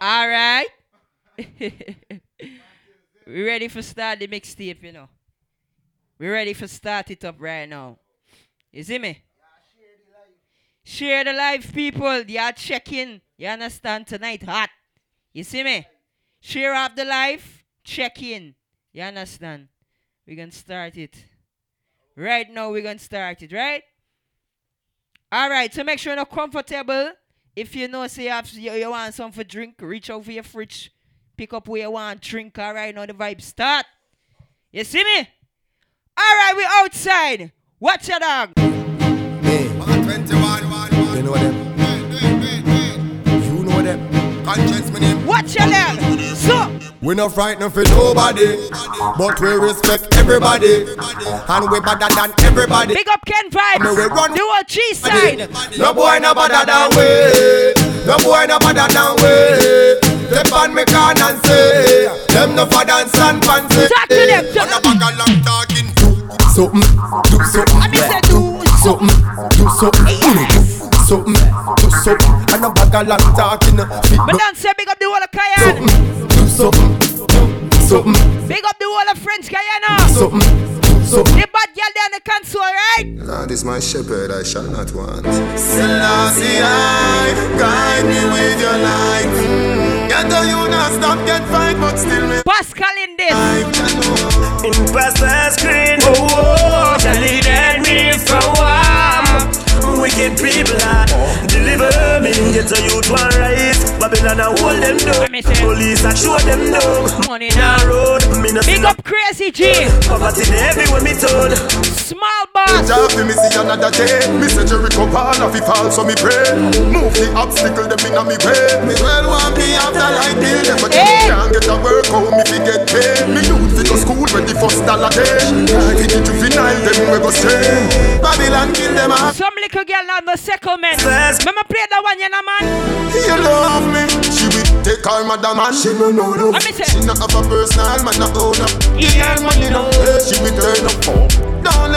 All right. we ready for start the mixtape, you know. We ready for start it up right now. You see me? Share the live, people. You are checking. You understand? Tonight hot. You see me? Share up the live. Check in. You understand? We're gonna start it. Right now, we're gonna start it, right? Alright, so make sure you're comfortable. If you know, say you, have, you, you want something for drink, reach over your fridge. Pick up where you want drink. Alright, now the vibe start. You see me? Alright, we outside. Watch your dog. Hey, you know them. Them. Conscience me name. Watch your dog. So, We no frightened for nobody, but we respect everybody, and we better than everybody. big up Ken Vibes. Me we run- Do a G side. No boy no better than we. No boy no better than we. Step on me can and say, them no for dance and fancy. Talk to them, talk- On a bag of long talking. Something, do something. I mean, say do something, do something. Do something, do something. And a bag of long talking. Uh, Fit But no don't say big up the whole of Cayenne. something, do something, do something, Big up the whole of French Guiana. something, do something. The bad girl there in the console, right? Lord is my shepherd, I shall not want. Selassie, I guide me with your light. Mm. Get the you not stop, get fight, but still me. Pascal in this. Impress the screen. Oh, oh, oh the leading me from warm. Wicked people are deliver me. Get a youth one rise. Babylon a hold them Let down. me say. Police a show them down. Money Down now. road, me no Big see no up Crazy G. poverty everywhere me turn. Small boss. Job me see another day. Me say Jericho fall off he fall, so me pray. Move the obstacle them inna me way. Me well want me after light bill. Them but Hey. me can't get a work home me fi get paid. Me youth fi go school when the first dollar day. Little girl on the settlement. Yes. Remember play that one, you know, man? You love me. She will take her mother man. She no know no. Let me say. She not have a personal man not own up. Yeah, man, you know. Hey, she will turn up.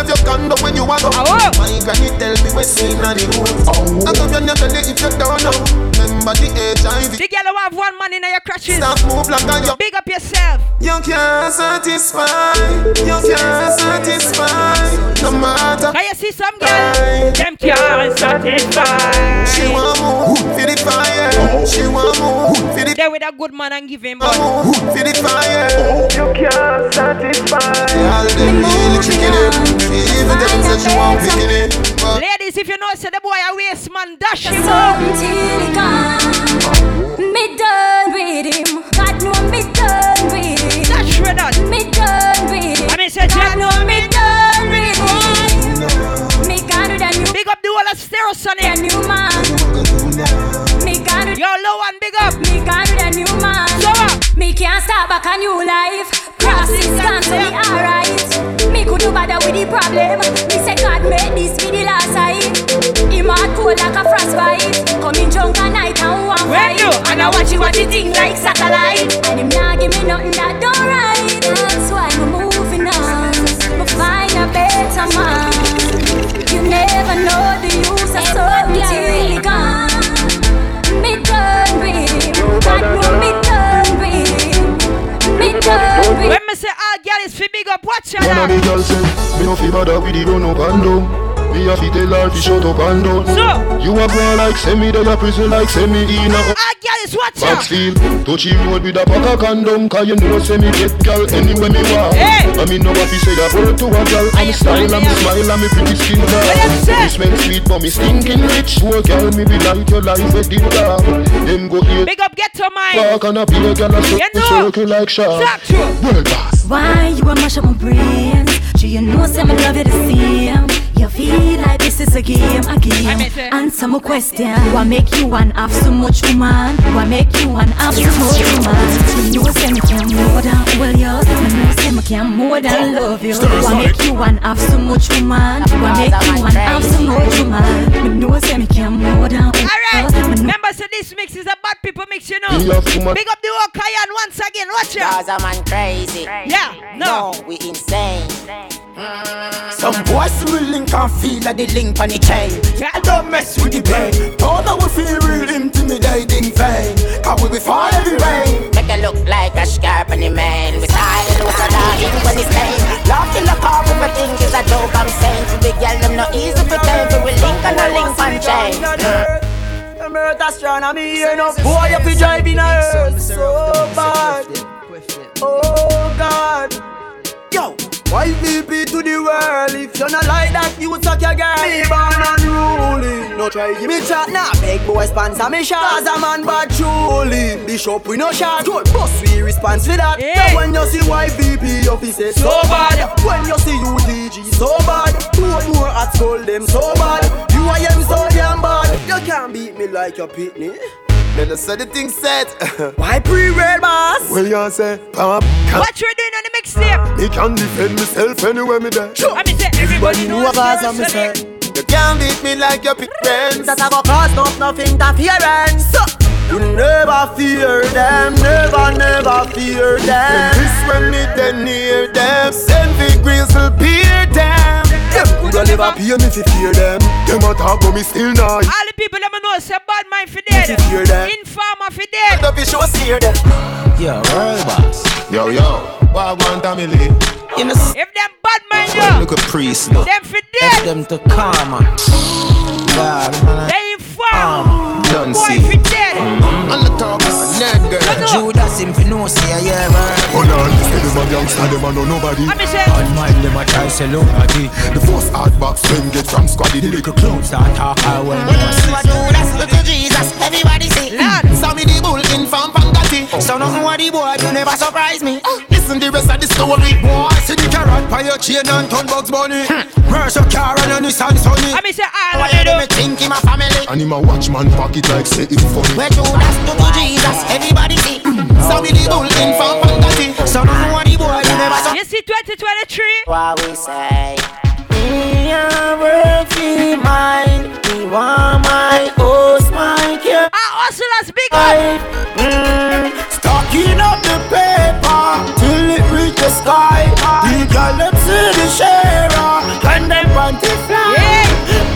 Don't your condo when you want oh, to. Oh. My granny tell me we seen on the road. Oh. I give you never if you don't know. Remember the HIV. The girl who have one man in your crutches. Stop move like a you. Big up yourself. You can't satisfy. You can't satisfy. No matter. Can you see some girl? Them can't satisfy. She want move for the fire. Oh. She want move for the They with a good man and give him money. move for the fire. You can't satisfy. All them really tricking it. Even them say she want picking it. Ladies, if you know, say the boy a waste man, dash him up. Something he gone. Me done with him. God know me done with him. Dash with that. Me done with him. I mean, say, God Jack, know me done with him. Me gone with a new, big up the whole of Stereo a Sonic. new man. Me gone with, Yo, low one, big up. me gone with a new man. So what? Me can't start back a new life. Process gone, so me alright. Me could do better with the problem. Me say God made this be the last time. Him heart cold like a frostbite. Coming drunk at night and one When fight. you? And I watch you watch the thing like satellite. And him not give me nothing that don't right. That's why I'm moving on. Me find a better man. You never know the use of something till he gone. Me done with. God know me done When me say all girl is fi big up, watch your One of the dog. girls say, me no fi bother with the run up and down. Me a fi tell her fi shut up and down. So, You a go like send me there a prison like send me in a all girl is watch box out. field. Touchy road with a pack of condom, cause you know say me get girl anywhere me want. Hey. I mean no a fi say that word to a girl. I'm style and me smile and me pretty skin What you dark. say? Me smell sweet but me stinking rich. Poor girl me be like your life a deep dark. Them go here. Big up, get to mine. Walk on a beer girl a You circle, know. circle like shark. Talk true. World boss. Why you a mash up my brains? Sure you know say me love you the same. You feel like this is a game, a I game. Answer my question. What make you one have so much woman? What make you one have so much woman? Me know say me can more than hold you. Me know say me can more than love you. What make you one have so much woman? What make you one have so much woman? Me know say me can more than hold you. Alright, Me know remember, so this mix is a bad people mix, you know. Me a woman. Big up the whole Cayenne once again, watch out. Cause I'm man crazy. Yeah, no. No, we insane. Some boys will link and feel like the link on the chain. Yeah, don't mess with the brain. Don't know we feel real intimidating vain. Cause we be fall every rain. Make it look like a scarp on the man. We style look a dog in when it's plain. Laughing the car if I think it's a joke I'm saying. To the girl, them not easy for time. For we link and a link on chain. Them earth astronomy, you know, boy, you be driving a earth so bad. Oh God. Yo, why VP to the world? If you're not like that, you suck your girl. Me born unruly. No try give me chat now. Nah. Big boy sponsor me shot. Cause a man bad truly. Bishop we no shot. Good boss we response for that. Yeah. So when you see YVP, your face say so bad. When you see UDG so bad. Two more at school them so bad. You I am so damn bad. You can't beat me like your pitney. Then I said the thing said. Why pre-red boss? well, you say, pop, What you doing on the mixtape? me can defend myself anywhere me there. I mean, say everybody know knows cause I'm a Sonic. say. You can't beat me like your friends. That I go cause not enough interference. You never fear them, never, never fear And them. this when me then near them, send degrees will beer them. Them coulda never pay me fi fear them. Them a talk but me still not. All the people that know say bad mind for dead. Did you hear that? Informer for dead. The fish was steer them. Yo, world boss. Yo yo, what want family? You know, s- If them bad mind yo, look a priest, look. them for Ask dead. them to karma. God, man. They inform. Don't Boy see. for dead. On the talk, nerd girl. No, no. Judas him fi know see a yeah, man. Hold on, say them a gangster, them a know nobody. I mean, say, On mind them a try sell out a dick. The first hard box them get from squaddy, the little clown. Start talk high when them a see. Everybody see. lad. Saw me the bull in from Pangati. So nothing what the boy do never surprise me. Ah. Listen the rest of the story. Boy, see the carrot by your chain and ton bugs bunny. Where's your car and your Nissan Sunny? I mean, say, all Why of you do you me think in my family? And him a watch man pocket like say it funny. Where Judas to to Jesus. Everybody see. Saw me the bull in from Pangati. So nothing what the boy do never surprise You see 2023? What we say. Me a work fi mine. Me want my host, my care. Our hustlers big up. Mm, stocking up the paper till it reach the sky. The girl them see the sharer and them panty fly. Yeah.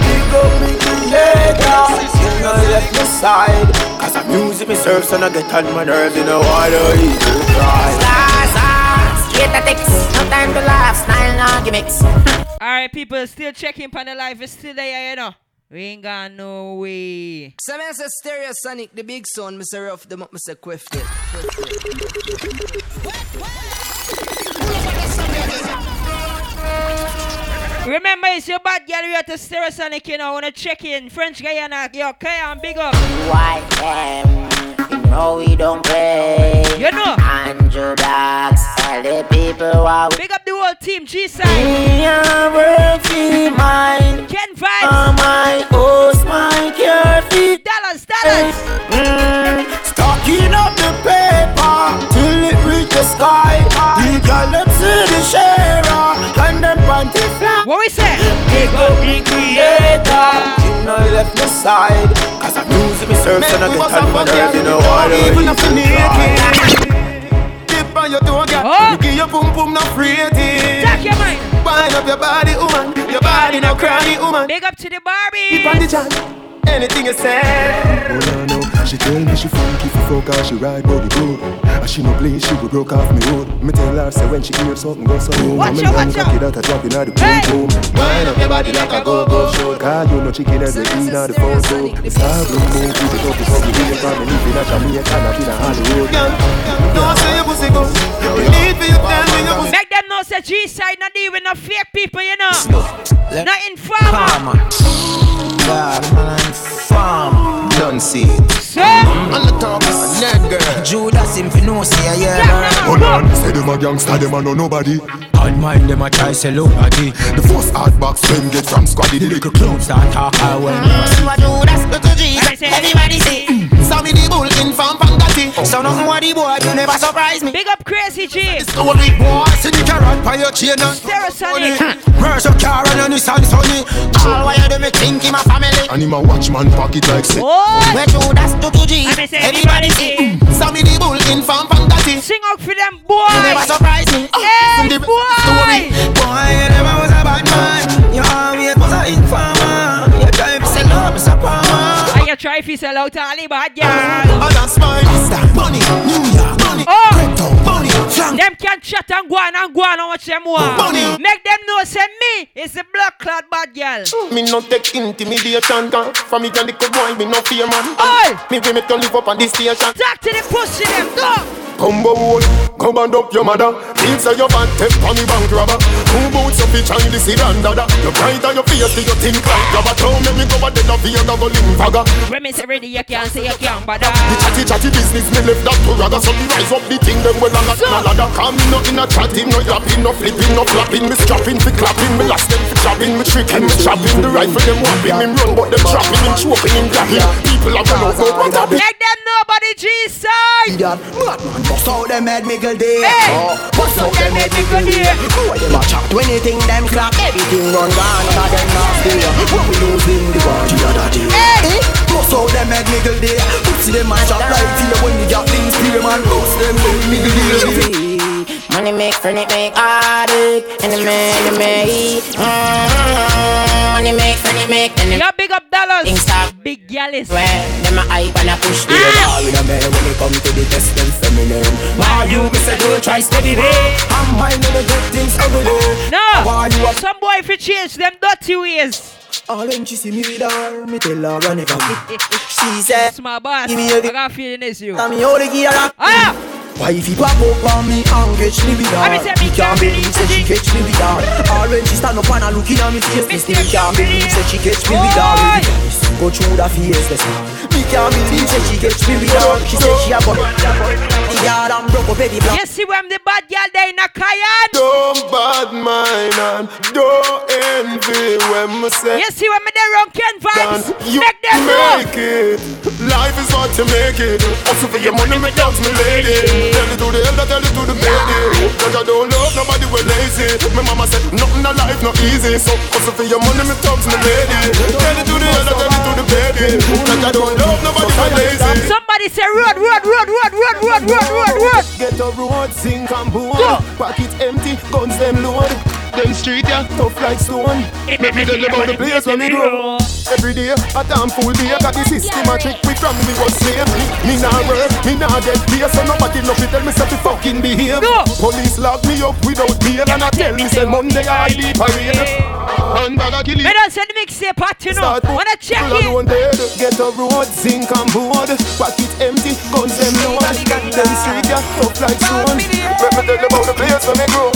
Big up me creator, you know left me side. Cause the music me serve, so I get on my nerves. You know why do you cry? Stars, stars. Straight athletics. No time to laugh. Style, no gimmicks. Alright, people still checking on the live. It's still there, you know. We ain't got no way. So me say Stereosonic, the big son, Mr. say the them up, me quiff Remember, it's your bad girl here to Stereosonic, you know. Wanna check in. French Guiana, yo, Cayenne, big up. Why them? You know we don't play. You know. Andrew Blacks, all the people we Big up the whole team, G-Side. Me a work fi mine. Ken Vibes. my host, my care fi Dollars, dollars. What we say? Big up the creator. You know left me side. Cause the music me serve, so I get on my nerves. You know why do you if you naked. Dip on your toe, girl. Look at your boom boom not freighted. Jack your mind. Wind up your body, woman. Your body, no cranny, woman. Big up to the Barbie. Keep on the chan. Anything you say. Oh no no, she tell me she funky for fuck she ride body good. And she no play, she go broke off me road. Me tell her say when she hear something go so home. Watch Me out, watch out. that a drop inna the Hey. boom boom. Wind up your body like a go-go show. Cause you no chicken as the inna the photo. The star blue moon with the top of the video from me live in a Jamaica, not in a Hollywood. Girl, don't say your pussy go. You need for you tell me your pussy. Make them know say G-Side not deal with no fake people, you know. Let Not informer. Karma. God, man, I'm farm. Don't see. So, On the top, nerd girl. Judas him fi know see a yeah, Jack man. them Hold on, say them a gangster, them a know nobody. On mind them a try sell out a. The first hard box them get from squaddy, the little clown. Start talk high when them see. What Judas to to Jesus. I say- Everybody Cause me the bull in from Pangati. So nothing what the boy You never surprise me. Big up Crazy G. Story boy See the carrot by your chain and Stereosonic Where's up, car and your Nissan Sunny All wire them me think in my family. And in my watchman pocket like sick Oh Where to? That's 2 to two G Everybody see. So me the bull in from Pangati. Sing out for them boy You never surprise me. Hey boy. Boy you never was a bad man. You always was a informer try if you sell out all the bad girl. And that's my Mr. Money, New York, money, Oh. Crypto, money, flank. Them can chat and go on and go on how much them want. Money. Make them know say me is the blood clot bad girl. Me no take intimidation can From me can little boy me no fear man Oi! Me we make you live up on this station Talk to the pussy them, go! Combo hole, come and up your mother Feel say your bad take on the bank robber Two boots up each and this is dada You bright on your face till you think like rubber Don't make me go a dead of here go limp faga When me say ready, you can't say you can't bother. The chatty chatty business me left that to rather So me rise up the thing them well and So- a ladder Come no in a chatting, no yapping, no flipping, no flapping Me strapping, fi clapping, me last them fi chopping Me tricking, me chopping, the rifle them whopping Him run but them trapping, him choking, him grabbing People are run out, no what happening Make them know about the G-side! Madman bust out them head me good day. Hey! Oh, bust out them head me good day. Boy them a chat to anything them clap. Everything run gone cause them not stay. When we losing the war the other day. Hey! Bust out them head me good day. Pussy them a chat right here when we got things clear man. Bust them head me good day. Money make friend it make addict And the man the make mm, Money make friend it make And the Yo, big up dollars! things stop Big gal is. When them a hype and a push They all in a man when it come to the test them feminine. Why you miss a do try steady day? I'm mine when I get things ugly. No! Why you a Some boy if you change them dirty ways. All when she see me with her, me tell her run it from She said, It's my boss. Give me I a- got feeling it's you. Tell me how to get her Ah! Why if he pop up on me and catch me with her I mean, say me Me can't believe say she catch me with her. she stand up and looking at me face Me still can't believe say she catch me with her! Go through the face this man Me can't believe say she catch me with her She said she a gun The yard and broke up Eddie Black You see when the bad girl there in a Cayenne? Don't bad mind and don't envy when me say You see when me there run Ken done. vibes? You Make them know! make it. Life is what you make it. Also for your money, me dogs, me lady. Tell it to the elder, tell it to the baby. Cause I don't love nobody, we lazy. My mama said nothing in life not easy. So also for your money, me dogs, me lady. Tell it to the elder, tell it to the baby. Cause I don't love nobody, we lazy. Somebody say road, road, road, road, road, road, road, road, road. Get a road, sink and board. Go. Pocket empty, guns them load. Them street yeah, tough like stone. Make me tell about the place where me grow. Every day, a damn full day. Got the system a trick me from me was slave. Me nah work, me nah get pay. So nobody know fi tell me say fi fucking behave. Go. Police lock me up without bail and I tell me say Monday I be parade. And a kill Me don't send the mixtape part, you know. Wanna check it? Get a road, zinc and board. Pocket empty, guns them load. Them street yeah, tough like stone. Let me tell you about the place where me grow.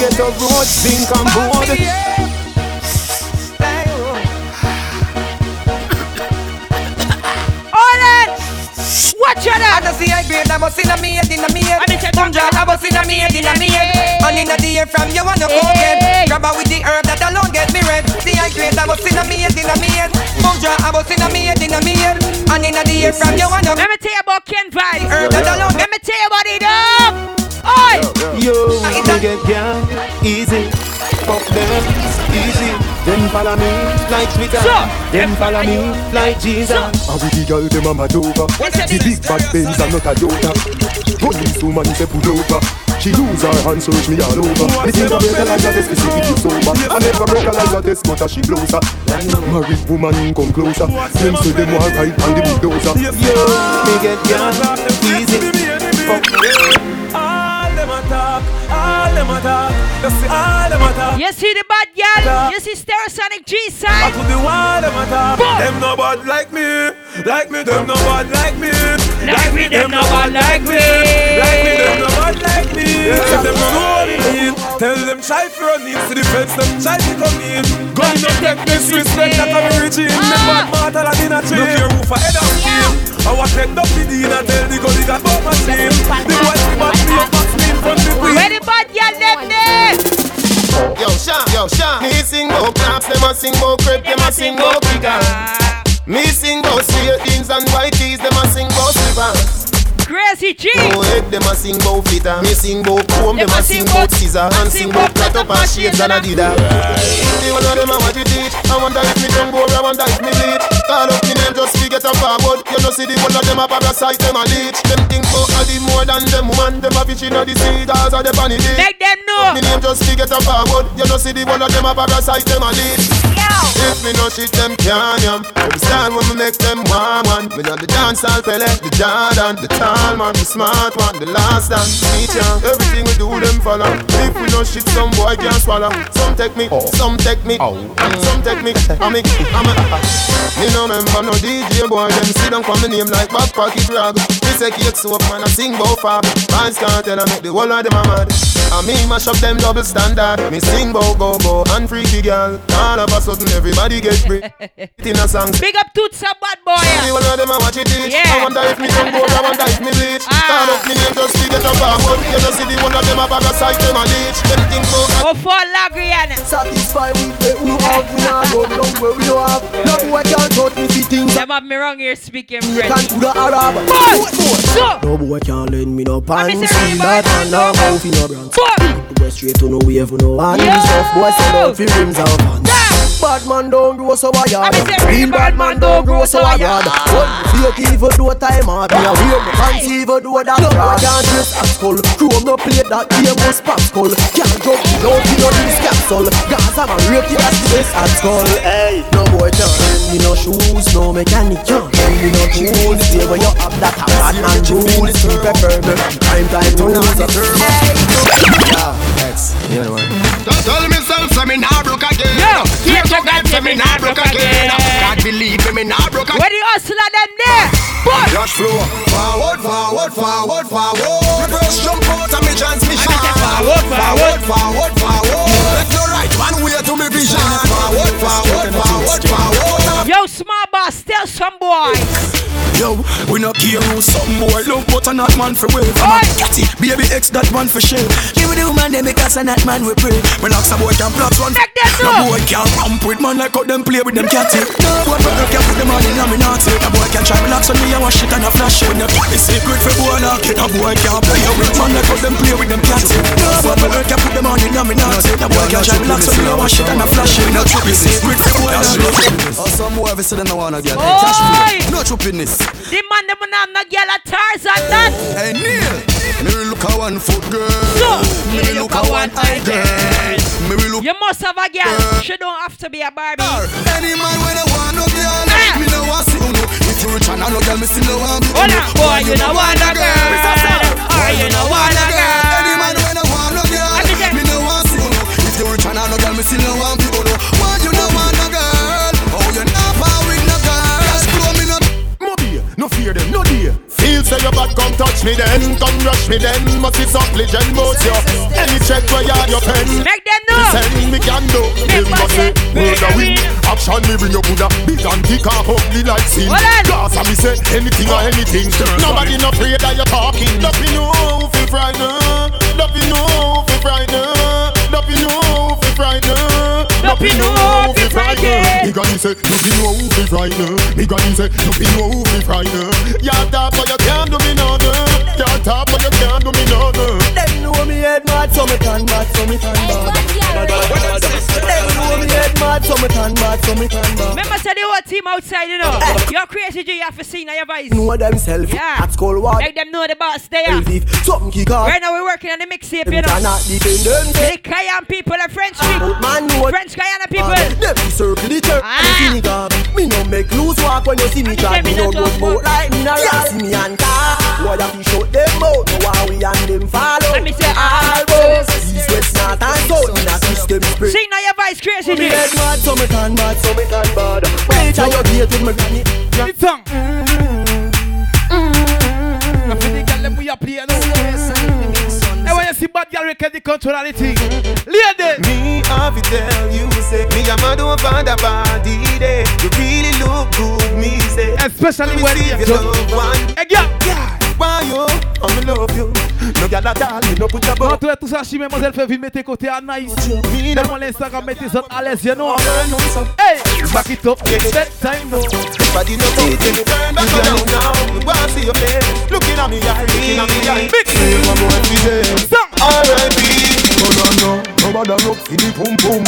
Get a road, zinc and board. Watch your I that! just see I grade, I bust in a head, in a. I mean, Come drop, I bust in a head, in a head. And in a air from you wanna go get. Grab with the herb that alone get me red. See I grade, I bust in a head, in a head. Come drop, I bust in a head, in a head. And in a air from you wanna Let me tell you about Ken vibes. herb that alone Let me tell you about it up. Oi! Yo, me get gang easy. Fuck them easy. Them follow me like Twitter. So, them follow me like Jesus. And with the girl dem a mad over The big bad Benz and not a Toyota Police woman say pull over She use her hand search me all over. Me think I break a like a test specific you sober I never break a like a test but she blows her Married woman come closer. Them say them want ride on the bulldozer. Yo, me get gang easy. Fuck them attack, all them attack. You see all them attack. You see the bad girl? You see Stereosonic G I side? could be wild them attack. Boy. Them no bad like me, like me. Them no bad like me, Like me, them no bad like me. Like me, them no bad like me. If them no know what it mean, tell them try for run in. To the fence, them try to come in. Gun no take disrespect that I'm regime. Ah! Them bad mortal and in a chain. Look your roof head on team. I was head up the dean tell the gun he got both my team. The boys we must be a box me in front of the Where the bad girl them there? Yo, Sean, yo, Sean. Me sing about craps, them a sing about crepe, them a sing about kicker. Me sing about straight jeans and white tees, them a sing about slippers. Crazy G. No head, them a sing bout fitter. Me sing bout comb, them a sing bout scissor. And sing bout cut up and shades and a dida. The one of them a watch it teach. I wonder if me don't go, I wonder if me bleed. Call up me name just to get a forward. You know see the one of them a parasite, them a leech. Them think for a the more than them woman. Them a fish inna the sea, cause of the funny day. Make them know. Me name just to get a forward. You know see the one of them a parasite, them a leech. If me no shit, them can't yam. Every style when me make them warm one. Me know the dance all pele, the Jordan, the tall man, the smart one, the last dance. Meet ya. Everything we do, them follow. If we no shit, some boy can't swallow. Some take me, oh. some take me, oh. some take me. I'm me, I'm a. Me no member no DJ boy. Them sit down for me name like back pocket rag. Me say cake soap man, I sing bout fab. Fans can't tell I make the whole of them a mad. I me mash up them double standard. Me sing bout go go and freaky girl. All of a sudden everybody get free. in a song. Big up Toots a bad boy. Me one of them a watch it teach. Yeah. I wonder if me don't go. I wonder if me bleach. Ah. Call up me name just to get up forward. You just see the one of them a bag them a leech. Them think about Oh, for Lagrian. Satisfied with what we have, we not go down where we don't have. No boy can't touch me fi things Them have me wrong here speaking you French. can to the Arab. So, No boy can't lend me no pants. say See right that and no now. mouth in no brands. Go straight to no wave, no hand. Yo. Stuff boy sell out fi rims and fans. Bad man don't grow so a yard. I me say Real bad man don't grow so a yard. yard. Fake even do time hard. Me a wear me pants even do that. No boy can't dress as skull. Chrome no plate that game must pass skull. Can't jump without you know this capsule. Gaza man rape it as the best at skull. Hey, no boy can't lend me no shoes, no mechanic can't lend me no tools. Stay where you have that a bad man rules. To prepare me, time time to lose a term. Yeah, X, you know what? Just tell me self, say me nah broke again. Yo, Swear to God, say me nah broke again. Believe me, me nah broke. Where the hustler them there? Boy. Dash flow, forward, forward, forward, forward. Reverse jump out of me transmission. Forward, forward, forward, forward. Left no right, one way to me vision. Forward, forward, forward. Some boys. Yo, we not care who some boy love, but a not man for wave. I'm Oi. a catty, baby X that man for shell. Give me the woman them because a not man we pray. When locks a boy can plot one. Make them No know. boy can ramp with man like how them play with them catty. No boy for can put them on in a me naughty. No boy can try relax on me and wash it and a flash it. No the secret for boy lock it. No boy can play with man like how them play with them catty. No boy for can put them on in a me naughty. No boy can try relax on me and wash it and a flash it. No the secret for boy lock it. Or some boy ever say them no wanna get Oi. Cash flow. No choppiness. The man them not no girl at Tarzan that. Hey Neil, me will look a one foot girl. So, me will look a one eye girl. Me will look You must have a girl. She don't have to be a Barbie. Any man when I want no girl, Ah. me no want see you. If you rich and I no girl, me still no want. Hold on, boy, you know want a girl. Or you know want a girl. Any man when I want no girl, me no want see you. If you rich and I no girl, me still no want no fear them, no dear. Feel say your bad, come touch me then, come rush me then. Must be some legend boss you. Any check where you have your pen. Make them know. Send me can do. Make Them must say, money, word a win. Action me bring your Buddha. Big and thick and ugly like sin. Hold on. Cause I me say anything or anything. Nobody no afraid that you're talking. Don't be no fi frightened. Don't be no fi frightened. Don't be no fi frightened. Me granny say, you be no fi frightened. Me granny say, be no fi frightened. You talk but you can't do me no good. You talk but you can't do me no good. Them know me head mad, so me can mad, so me can bad. Me head mad, so me can mad, so me can bad. Remember, say the whole team outside, you know. Eh. You're crazy. You have to see now your voice. Know themselves. Yeah. At school what? Make them know the boss there. If something kick off, Right now, we're working on the mixtape, you know. cannot defend them. The Cayenne people, the French people. Ah, man French Guiana people. Ah, them circle the church Ah. me. No make loose walk when you see me chat. Me no go smoke like me no. See me and car. Why you shut them out? No why we and them follow. Let me say, all boys. East, west, north and south. In a system spread. Sing now your voice, crazy, Me G. head mad, so me can mad, so me can bad. Wait till you get with me granny. Mm-hmm. The song. I feel the girl them we are playing now. And when you see bad girl, we can the control of the thing. Lady. Me have to tell you say Me a mad over the body day You really look good me say Especially Me when see you you love one Hey, girl. Why you? I'm love you No girl at all no put mademoiselle fait vivre, mettez côté à nice. Tellement l'Instagram, mettez ça à l'aise, you know. Hey, back it up, that time, no. Body no good When you turn back around now Me want see your face Looking at me eye Looking at me eye Mix. Say one more every day Song. R.I.P. Oh no no mother up for the pum pum.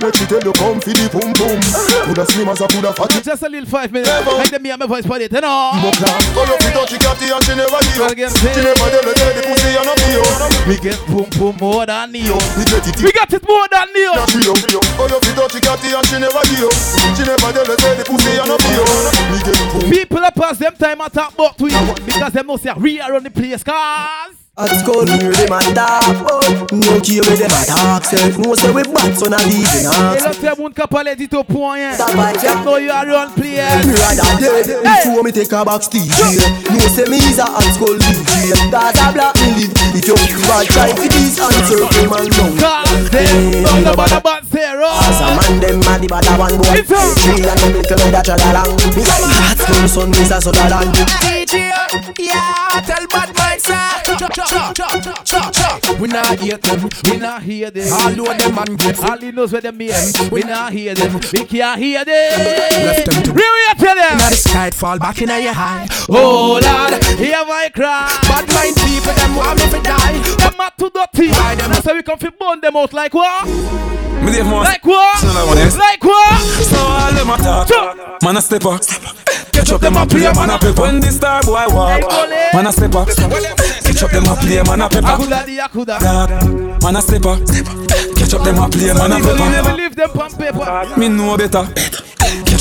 Make she tell you come for the pum pum. Coulda slim as a coulda fat. Just a little five minutes. Make them hear my voice for it, you know. Mo class. Go you fit touch catty and she never you. She never tell you the pussy and not you. We get pum pum more than you. We. We got it more than you. Not you. Go you fit touch catty and she never you. She never tell you the pussy and not you. We get pum. People are pass them time about to you because them know say we are on the place, cause. At school, me hear them a talk No care where them a talk Self eh. know say we bad son a leaving Et us là, c'est mon capable dit au point. hein. Ça va, Them know you are on Me place. rather dead Before me take a box DJ eh. No say me is a at school DJ Cause a black me live. If you bad try for this answer Come and down Cause them know the bad about zero. As a man them mad the bad one boy. It's on. Three and them little men that trod along Me at school son me a so that and DJ, yeah, tell bad say. Cha, cha, cha, cha, cha, cha. We not hear them. We not hear them. All know them and get All he knows where them mean. We not hear them. We can't hear them. Left them to- Real we tell them. Now the sky fall back in your high. Oh Lord, hear my cry. Bad mind people, them want me to die. Them are too dirty. Why them- That's why we come fi burn them out like what? Me leave more. Like what? So that one is- Like what? So all them a talk. Man a step up. Catch up them a play, man a pepper. When the star boy walk, man a step up. Catch up them a play, man a pepper. Akuda di akuda. Dog, Man a step up. Catch up them a play, man a You never pepper. leave them on paper. Me know better.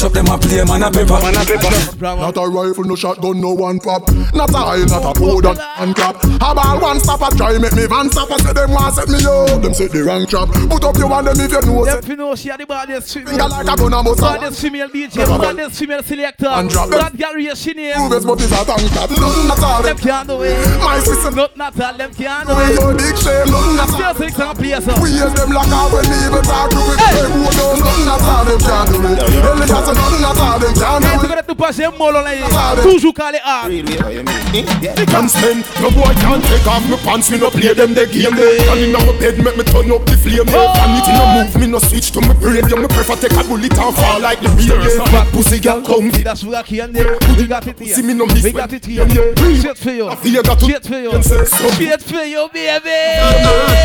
Catch up them a play, man a pepper. Bravo. Not a rifle, no shotgun, no one pop. Not a high, not a powder and cap. How about one stop a try make me van stop? I say them want set me up. Them set the wrong trap. Put up your one them if you know. Them Set fi know she a the baddest finger female. like a gun and bust a Baddest female DJ. Baddest female selector. And drop them. That girl raise she name. Prove but it's a tank top. Nothing at all. Them can't do it. My sister, Not not all them can't do it. no big shame. Nothing at all. Just six and place up. We hear them like how when even talk to it. They who know nothing at all. Them can't do it. Tell that's at all. Them can't Mais do tu it. connais tout passer mollo là. Toujours calé hard. They can spend. No boy can't take off my pants. Me no play them the game. And in my bed make me turn up the flame. Oh. No move me no switch to my brain. Me prefer take a bullet and fall like the real. Pussy girl come. That's what I can do. We got it here. See me no miss We got it here. Shit for you. I feel got to- Shit for you. Them say so. Shit for you, baby.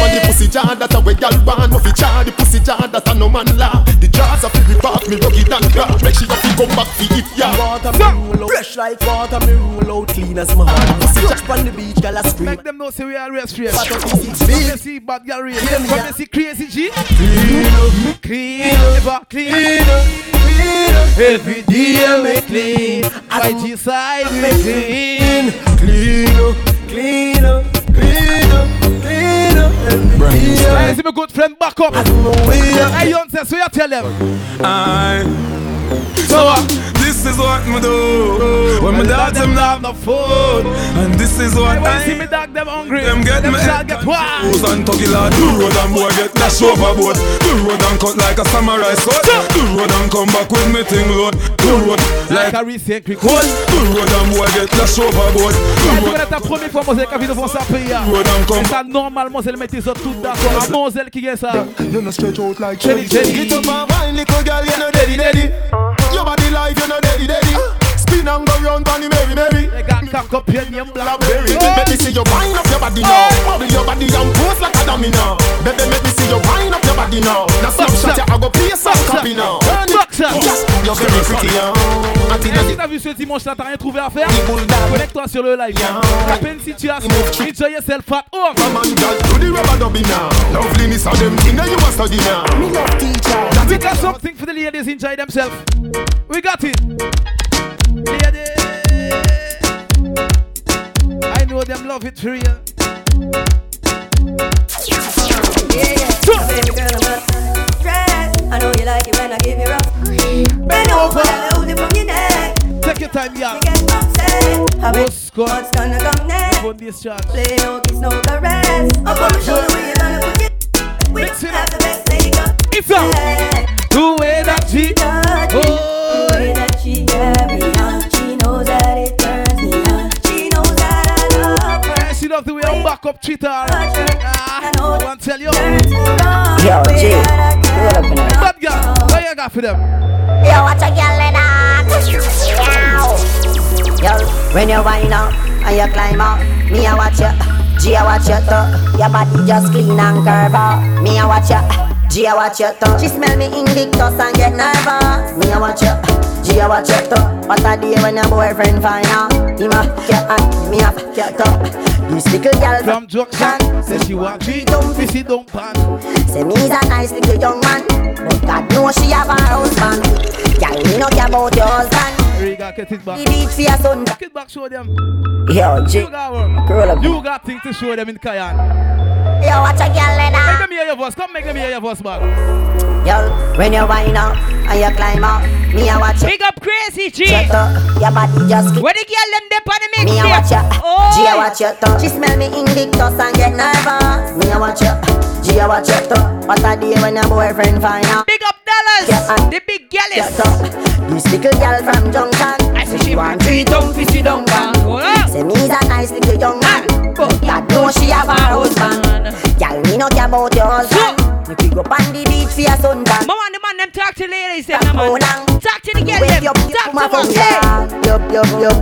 On the pussy jar that a way gal want No fi jar the pussy jar that a no man law The jars a fi repart me rugged and crack Make sure you come back fi it ya Water me rule out Fresh like water me rule out Clean as my heart Pussy just on the beach Girl a scream Make them know say we are real straight. Fat up the six Come feet. and see bad girl real. Clean Come ya. and see crazy G. Clean up Clean. Ever clean. up Clean up Every day me clean. YG side me clean. Clean up, clean up, clean up, clean up every day. I see my good friend back up. Hey, young says, so you tell them. Aye. This is what me do when my dog them not have no food, and this is what you see I me dog them hungry, them get them me shall get Tuggy lad? Do road and boy get dash overboard. Do road and cut like a samurai sword. Do road and come back with me thing load. Do road Like a recent quick one. Do road and boy get dash overboard. Do road connais ta première fois, Moselle, qui vient de voir ça payer. road and come Et ça, normal, Moselle, mettez ça tout d'accord. À Moselle qui gagne ça. You no stretch out like Jelly, jelly. Get up and wine little girl You no daddy daddy Your body life You no daddy daddy Spin and go round on the merry merry They got cock up your name, Blackberry blackberry. Make me see you wind up your body now Bubble your body and pose like a dummy now Baby make me see you wind up your body now Now snapshot you I go play some copy now Turn it Boxer. You're very pretty now Until Et si the t'as vu ce dimanche là, t'as rien trouvé à faire? Connecte-toi sur le live. Tapez une situation. Enjoy yourself at home. Come on girl Do the rubber dubby now Lovely miss of them thing that you must study now Me love teacher We got something for the ladies enjoy themselves. We got it. Ladies. I know them love it for real. Yeah, yeah. Baby girl, I'm not stressed. I know you like it when I give you rough. Bend over, hold it from your neck. Take your time, y'all. You get upset. I bet What's going what's gonna come next? on this charge? Play no kiss, no caress. Up on shoulder, where you gonna put it? We it have the best makeup. It's up. The way that she. Oh. The way that she love the way I'm back up Twitter. Ah, I know I want to tell you. turns me. Yo, G, what up in? Bad girl, what you got for them? Yo, watch a girl in that. Yo, when you wind up and you climb up, me I watch you. G I watch your toe. Your body just clean and curve out. Me I watch your. G I watch your toe. She smell me Invictus and get nervous. Me I watch your. G I watch your toe. What a day when your boyfriend find out. Him a your hand, me a your toe. This little girl from Junction Say she want three dumb fizzy dumb pan. Say me's a nice little young man But God knows she have a husband. Girl, me no care about your husband. Riga, get it back. For your son. Get it back, show them. Yo, G You got work Roll You got things to show them in Cayenne Yo, watch a girl in Make them hear your voice, come make them hear your voice back Yo, when you wind up and you climb up, me a watch you. Big up crazy G. Shut up, your body just. Where the girl them dip on the mix Me a watch you. Oh. G a watch your tongue. She smell me Invictus and get nervous. Me a watch you. G a watch your tongue. What a day when your boyfriend find out. Big up dollars. Yeah, uh, the big is. This little girl from Junction. I say she want three dumb fizzy dumb pan. Uh. Say me's a nice little young ah, man. But God know she have a husband. Girl, me no care about your husband. Make we go on the beach for your suntan. Mama and the man them talk to ladies them man. on. Talk to the girl them. Talk to phone, us. Hey. Yup, yup, yup.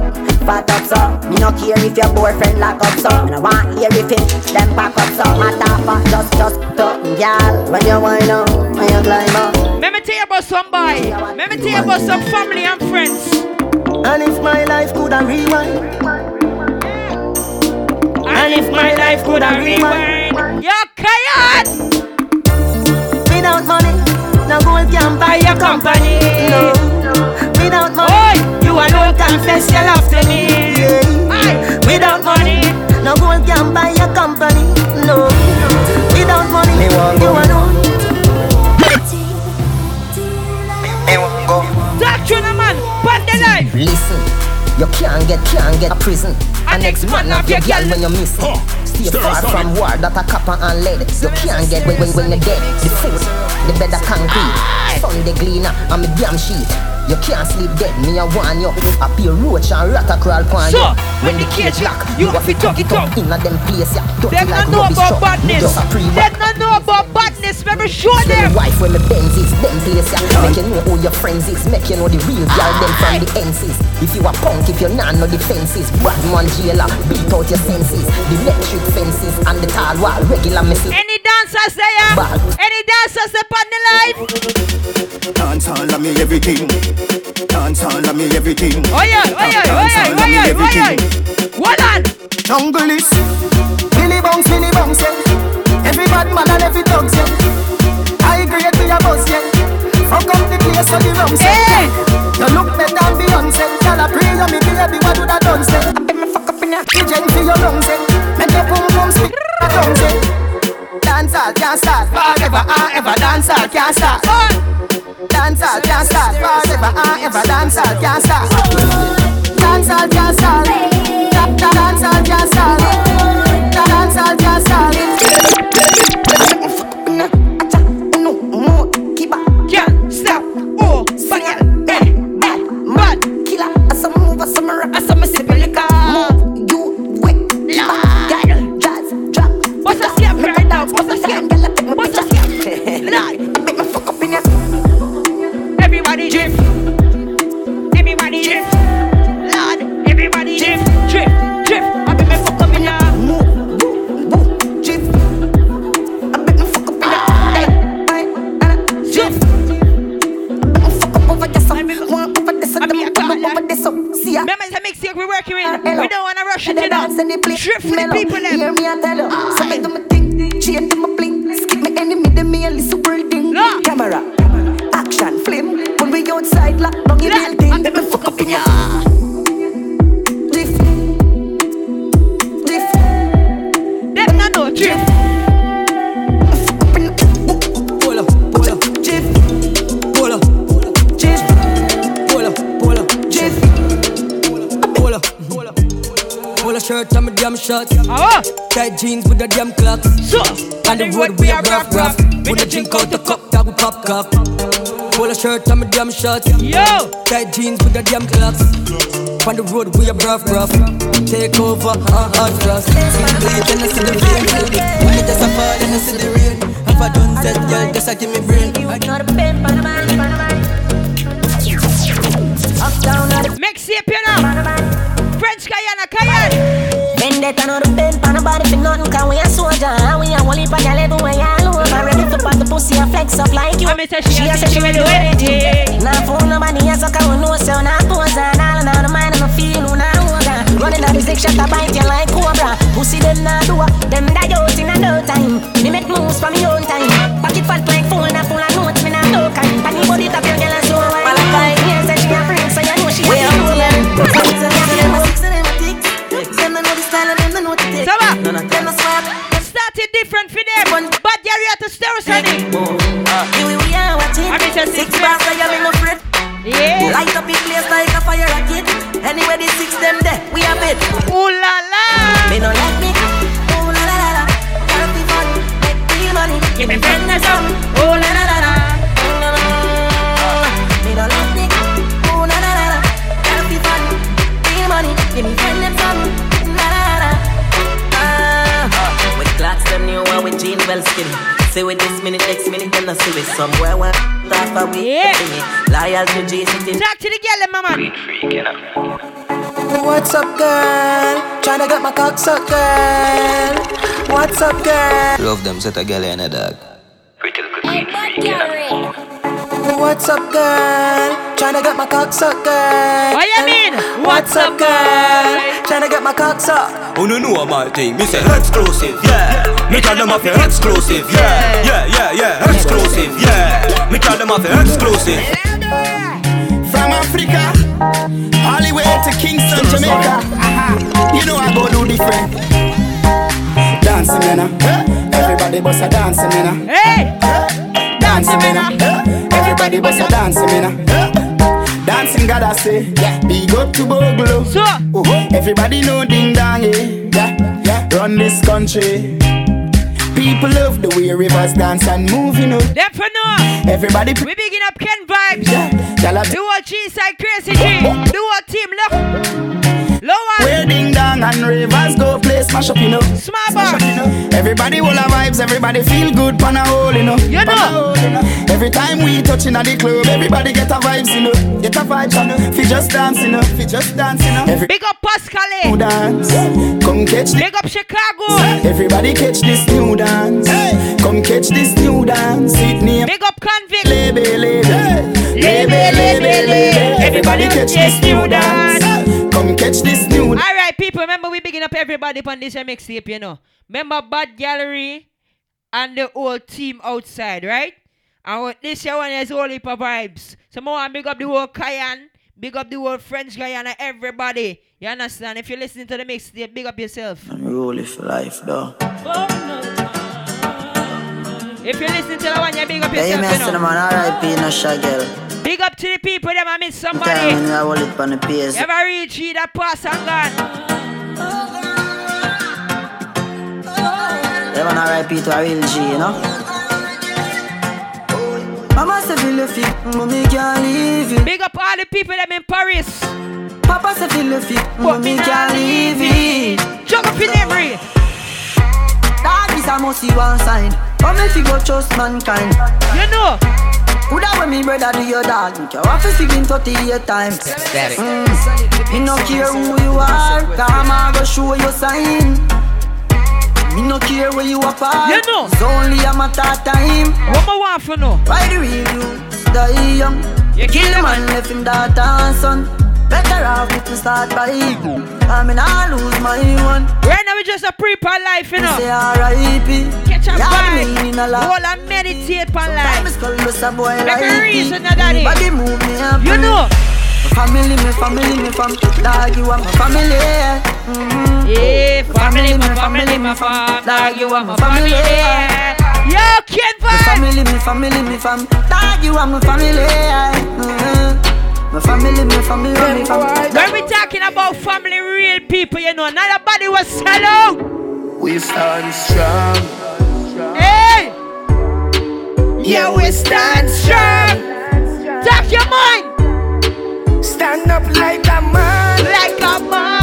Fat up so. Me no care if your boyfriend lock up so. Me no want hear if it them pack up so. Matter for just, just talk, girl. When you wind up, when you climb up. Let me tell you about somebody. Let me tell you about some family and friends. And if my life could have rewind. And if my life could have rewind. Yo, Cayenne! Without money, no gold can buy your company. No. Without money, you alone confess your love to me. Aye. Without money, no gold can buy your company. No. Without money, you alone. Talk to the man. Pan the life. Listen, you can't get, can't get a prison. And next man of of your your girl girl. when you miss it. Stay far from war that a copper and lead. You can't get when, when, you're dead. The food, the bed of concrete. Sunday cleaner, and me damn sheet. You can't sleep dead, me a warn you. A pure roach and rat a crawl pon So, you. when the cage lock, you have to tuck it up. Inna them place, yeah. Dirty Them like not know rubbish truck. Me badness. just a pre Them not know about badness. Let me show When them. the wife when me Benz is them place ya Make you know who your friends is Make you know the real girl them from the NCs If you a punk, if you nah know the fences Bad man jailer, beat out your senses The electric fences and the tall wall Regular message Any dancers there? Bad. Any dancers up on the life? Dance all of me everything. Dance all of me everything. Oh yeah, oh yeah, oh yeah, oh me yeah, oh yeah. everything. Hold on. Jungle is Billy bounce, Billy bounce, yeah. Every bad man and every dog, yeah. I grade to your boss, yeah. Fuck up the place so the rum, Hey. Eh. You look better than Beyonce. Tell a pray you me baby, what do that done, say? I bet me fuck up in your kitchen for your lungs, yeah. Make your speak, a tongue, say. Dance all can't start forever and ever. Dance all can't start. Dance all can't start forever and ever. Dance all can't start. Dance all can't start. Da- da- Dance all can't start. Da- Dance all can't start. Can't stop. Oh, fire. Eh, eh, bad. Killer, I some move, I some rock, I some sip the working with. Hello. We don't wanna rush it, you the the know. Drift for the people them. Hear me, I tell you. So me do my thing, chain to my bling. Skip me enemy, them me a little thing. Look. Camera, action, flame. When we outside, lock down your thing. Let me fuck up in ya. Shirt on my damn shorts. Ah, Tight jeans with the damn clocks. so. On the road we are rough, rough. With a drink out the cup that we pop cock. Pull a shirt on my damn shorts. Yo. Tight jeans with the damn clocks. On the road we are rough, rough. Take over, uh, hard thrust. See the bleed and I see the vein. When it just a fall and I see the rain. If I don't set, girl, just a give me brain. Mixtape, you know. French Guiana, Cayenne. That I know the pan nobody for nothing, cause we a soldier. And we a heap of gal everywhere, all over. Ready to put the pussy and flex up like you. She a say she ready do anything. Nah, fool nobody else, so cause we know so not pose and all in the mind and the feel, over. Running out the six shot, I bite you like cobra. Pussy them not do, them die out in a no time. Me make moves for me own time. Pocket fat like phone, and full of different for them. But you're oh, here to stir us on it. I mean, just six bars, I am in a fret. Yeah. Light up in place like a fire rocket. Anyway, the six them there, we have it. Ooh la la. Me no like me. Ooh la la la la. Gotta be fun, make real money. Give me friend or something. Ooh la la la la. Me no like me. Ooh la la la la. Gotta be fun, real money. Give me friend them new one with jean well skinny. Say with this minute, next minute, then I see with somewhere when off a week. Yeah. Loyal to J City. Talk to the girl, mama. What's up, girl? Tryna get my cock sucked, girl. What's up, girl? Love them set a girl in a dog. What's up, girl? Tryna get my cock sucked, girl. What you mean? What's up, girl? Tryna get my cock sucked. Oh no no my thing, me say exclusive, yeah. Me call them off exclusive, yeah, yeah, yeah, yeah, exclusive, yeah. Me call them off exclusive. From Africa, all the way to Kingston, Jamaica. You know I go do different. Dancing, man. Everybody bust a dancing, man. Hey! Dancing, man. Everybody bust a dancing, man. Dancing, God, I say. Big up to Boglo. Uh-huh. Everybody know ding dong, yeah. yeah. yeah. Run this country. People love the way rivers dance and move, you know. Know. Everybody We begin up Ken vibes. Are- Do what G side crazy G. Do what team look. Lower. Where ding dong and rivers go play smash up, you know. Smart know. Everybody will have vibes, everybody feel good, pan a hole, you know. You a hole, you know. Every time we touch in the club, everybody get a vibes, you know. Get a vibes, you know. Fi just dance, you know. Fi just dance, you know. Every Big up Pascal. dance, come catch. Big up Chicago. Everybody catch this new dance. Come catch this new dance. Name. Big up Convict. Lebe, lebe. Lebe, lebe, lebe. Everybody catch this new dance. Come catch this new All right, people. Remember, we begin up everybody on this mixtape, you know. Remember Bad Gyal RHE and the whole team outside, right? And this year one is heap of vibes. So more big up the whole Cayenne, big up the whole French Guiana, everybody. You understand? If you're listening to the mixtape, big up yourself. It for life, though. Oh, if you're listening to the one, you big up Yeah, you yourself, mess you with know. them on RIP, no shagel. Big up to the people that I miss somebody. when I hold it on the pace. Ever reach you that pass and gone? They want RIP to a real G, you know? Mama say feel the fit, mommy can't leave it. Big up all the people that in Paris. Papa say feel the fit, mommy can't leave it. Jump up in memory. Dog is a must see one sign. Come if you go trust mankind. You know. Coulda when me brother do your dog. You have to see him 38 times. Mm. Me no care who you are. Come I go show you sign. Me no care where you are part. You know. It's only a matter of time. What more want for know? Why the real you die young? You kill the man, left him daughter and son. Better off if you start by I mean I lose my one. Right now we just a prepare life, you know. Say R.I.P. Catch a Yeah, vibe. me in a lot. Hold and meditate on life. called a boy like a reason, daddy. Body move me up. You know. My family, me family, me fam. Dog, you are my family. Mm-hmm. Yeah, family, my family, my fam. Dog, you are my family. Yo, Ken My family, me family, me fam. Dog, you are my family. Mm-hmm. My family, me family, me fam. When we talking about family, real people, you know, not a body was sell out. We stand strong. Hey! Yeah, we stand strong. Talk your mind. Stand up like a man. Like a man.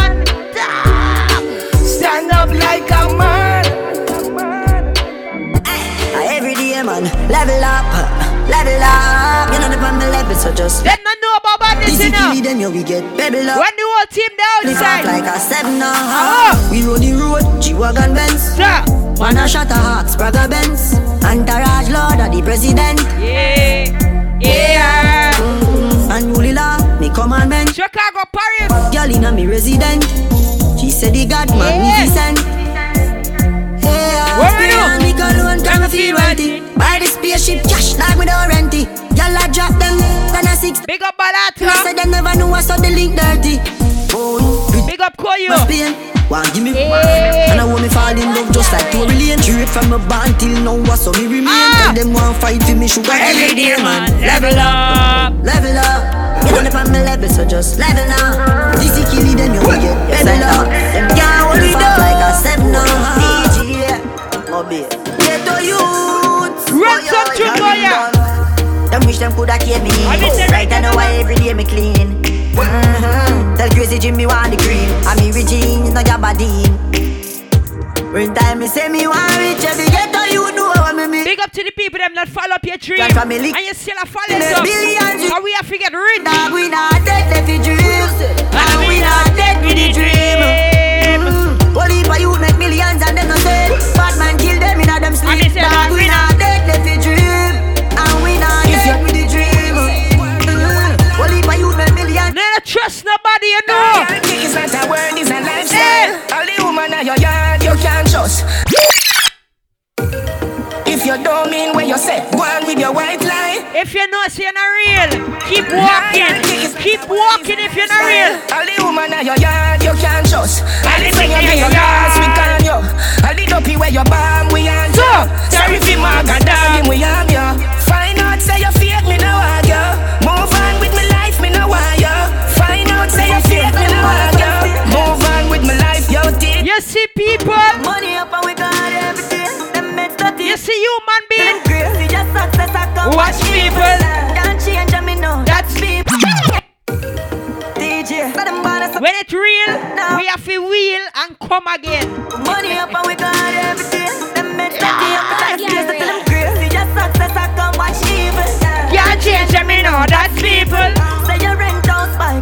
So just Let me know about Listen up. Physically, them yo we get pebble up. When the whole team down outside. like a seven and a Oh. We roll the road, G-Wagon Benz. Sir. One a shot a Hawks, Praga Benz. Entourage Lord of the President. Yeah. Yeah. Mm-hmm. And Yuli law, me commandment. Chicago, Paris. Girl inna me resident. She said the God magnificent. Hey, What we do? Me feel wealthy. Buy the spaceship, cash like me don't rent it. Y'all six. Big up Balata. Me said I never knew I saw the link dirty. Oh, Big up Koyo. my pain. Want give me Yeah. And I want me fall in love just like Tory Lane Straight from my band till now what's so me remain Ah. Tell them want fight for me sugar Every day, man. Level up. Level up You don't on my level so just level now This is killing them you get level up Them can't hold it up like a seven now DJ Mobi Ghetto youths Run some tune, boy. Them wish them coulda came me I say Right I know why every day me clean Mhm. Tell Crazy Jimmy want the green. cream And me Regine, no gabardine When time me say me want rich Every ghetto you know what me mean Big up to the people them that follow up your dream. Family. And you still a follow up. billions, you- And we have to get rich. Dog we not dead left the dream And we not dead with the dream Mm. Whole heap of youth make millions and them no dead Bad man kill them in a them sleep Dog we we not dead left the dream Never trust nobody, you know. It's not a word, it's a lifestyle. All the woman in your yard, you can't trust. If you don't mean what you say, go on with your white lie. If you know you're not real, keep walking. Keep walking if you're not real. All the woman in your yard, you can't trust. All the thing you your yard, we can you. All the dopey where you bomb, we on you. Sorry if you mag a dog, we am you. Find out, say you Move on with my life, yo, dear. You see people. Money up and we got everything. Them meds dirty. You see human being. Crazy just success I come Watch people. Can't change me know. That's people. DJ, let them bother some When it's real, we have to wheel and come again. money up and we got everything. Them meds dirty up and that's crazy. Tell them crazy success I come watch evil. Can't change me know. That's people. Say your rent house by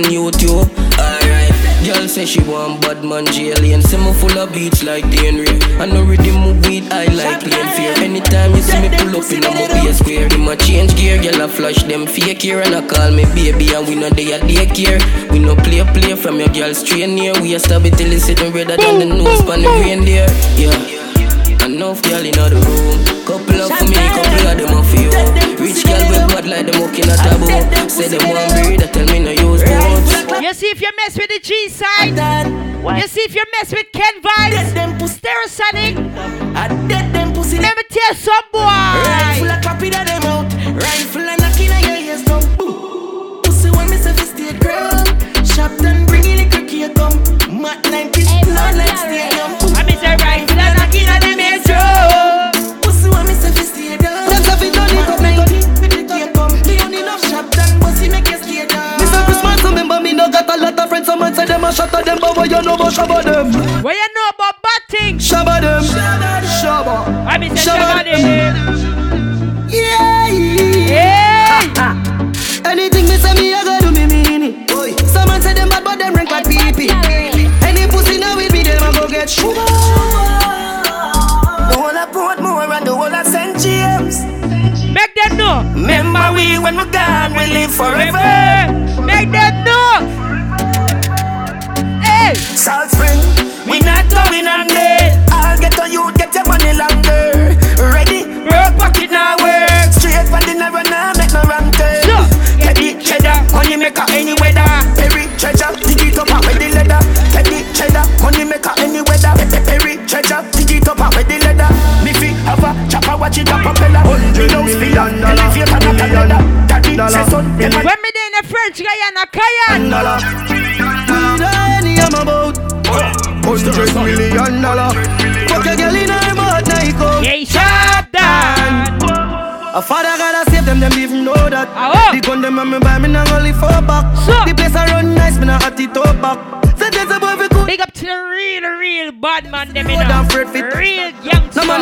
views with the pan YouTube. Alright. Girl say she want bad man and say me full of beats like Henry. I know rhythm move weed, I like plain fear. Anytime you see me pull up in a mobile square, him a change gear, girl a flash them fake here and I call me baby and we no day at daycare. We no play play from your girl straight near. We a stab it till it's sitting redder than the nose on the reindeer. Yeah. Enough girl in the room. Couple of for me, them off for you. Rich girl with bad like them walking a taboo. Say them want breed, I tell me no use bones. You see if you mess with the G side. You see if you mess with Ken Vibes. Stereosonic. I dead them pussy. Let me tell some boy. Rifle a clap in them out. Rifle shatter them, but what you know about shabba them? What you know about batting? Shabba them. Shabba. I mean, shabba them. Yeah. Yeah. Anything me say me, I go do me mean it. Someone say them bad, but them rank bad pee Any pussy now with me, them I go get shabba. The whole of Portmore and the whole of St. James. Make them know. Remember we when we gone, we live forever. Make them. Salt Spring, we not going under. I'll get on you, get your money longer. Ready? Work pocket now work. Straight for dinner run now, make no wrong turn. Get the cheddar, money maker any weather. Perry treasure, dig it up and with the leather. Get the cheddar, money maker any weather. Perry treasure, dig it up and with the leather. Me fi have a chopper, watch it up propeller. Hundred million dollar, elevator not a leather. Daddy say son, When me dey in the French Guiana, Cayenne. Hundred million dollar. Fuck a girl in her mouth, now go. Yeah, shut down. A father gotta save them, them even know that. Ah, The gun them and me buy me now only four back. The place I run nice, me not at it up back. So there's a boy we could. Big up to the real, real bad man, them you More know. than afraid fit. Real youngster. No man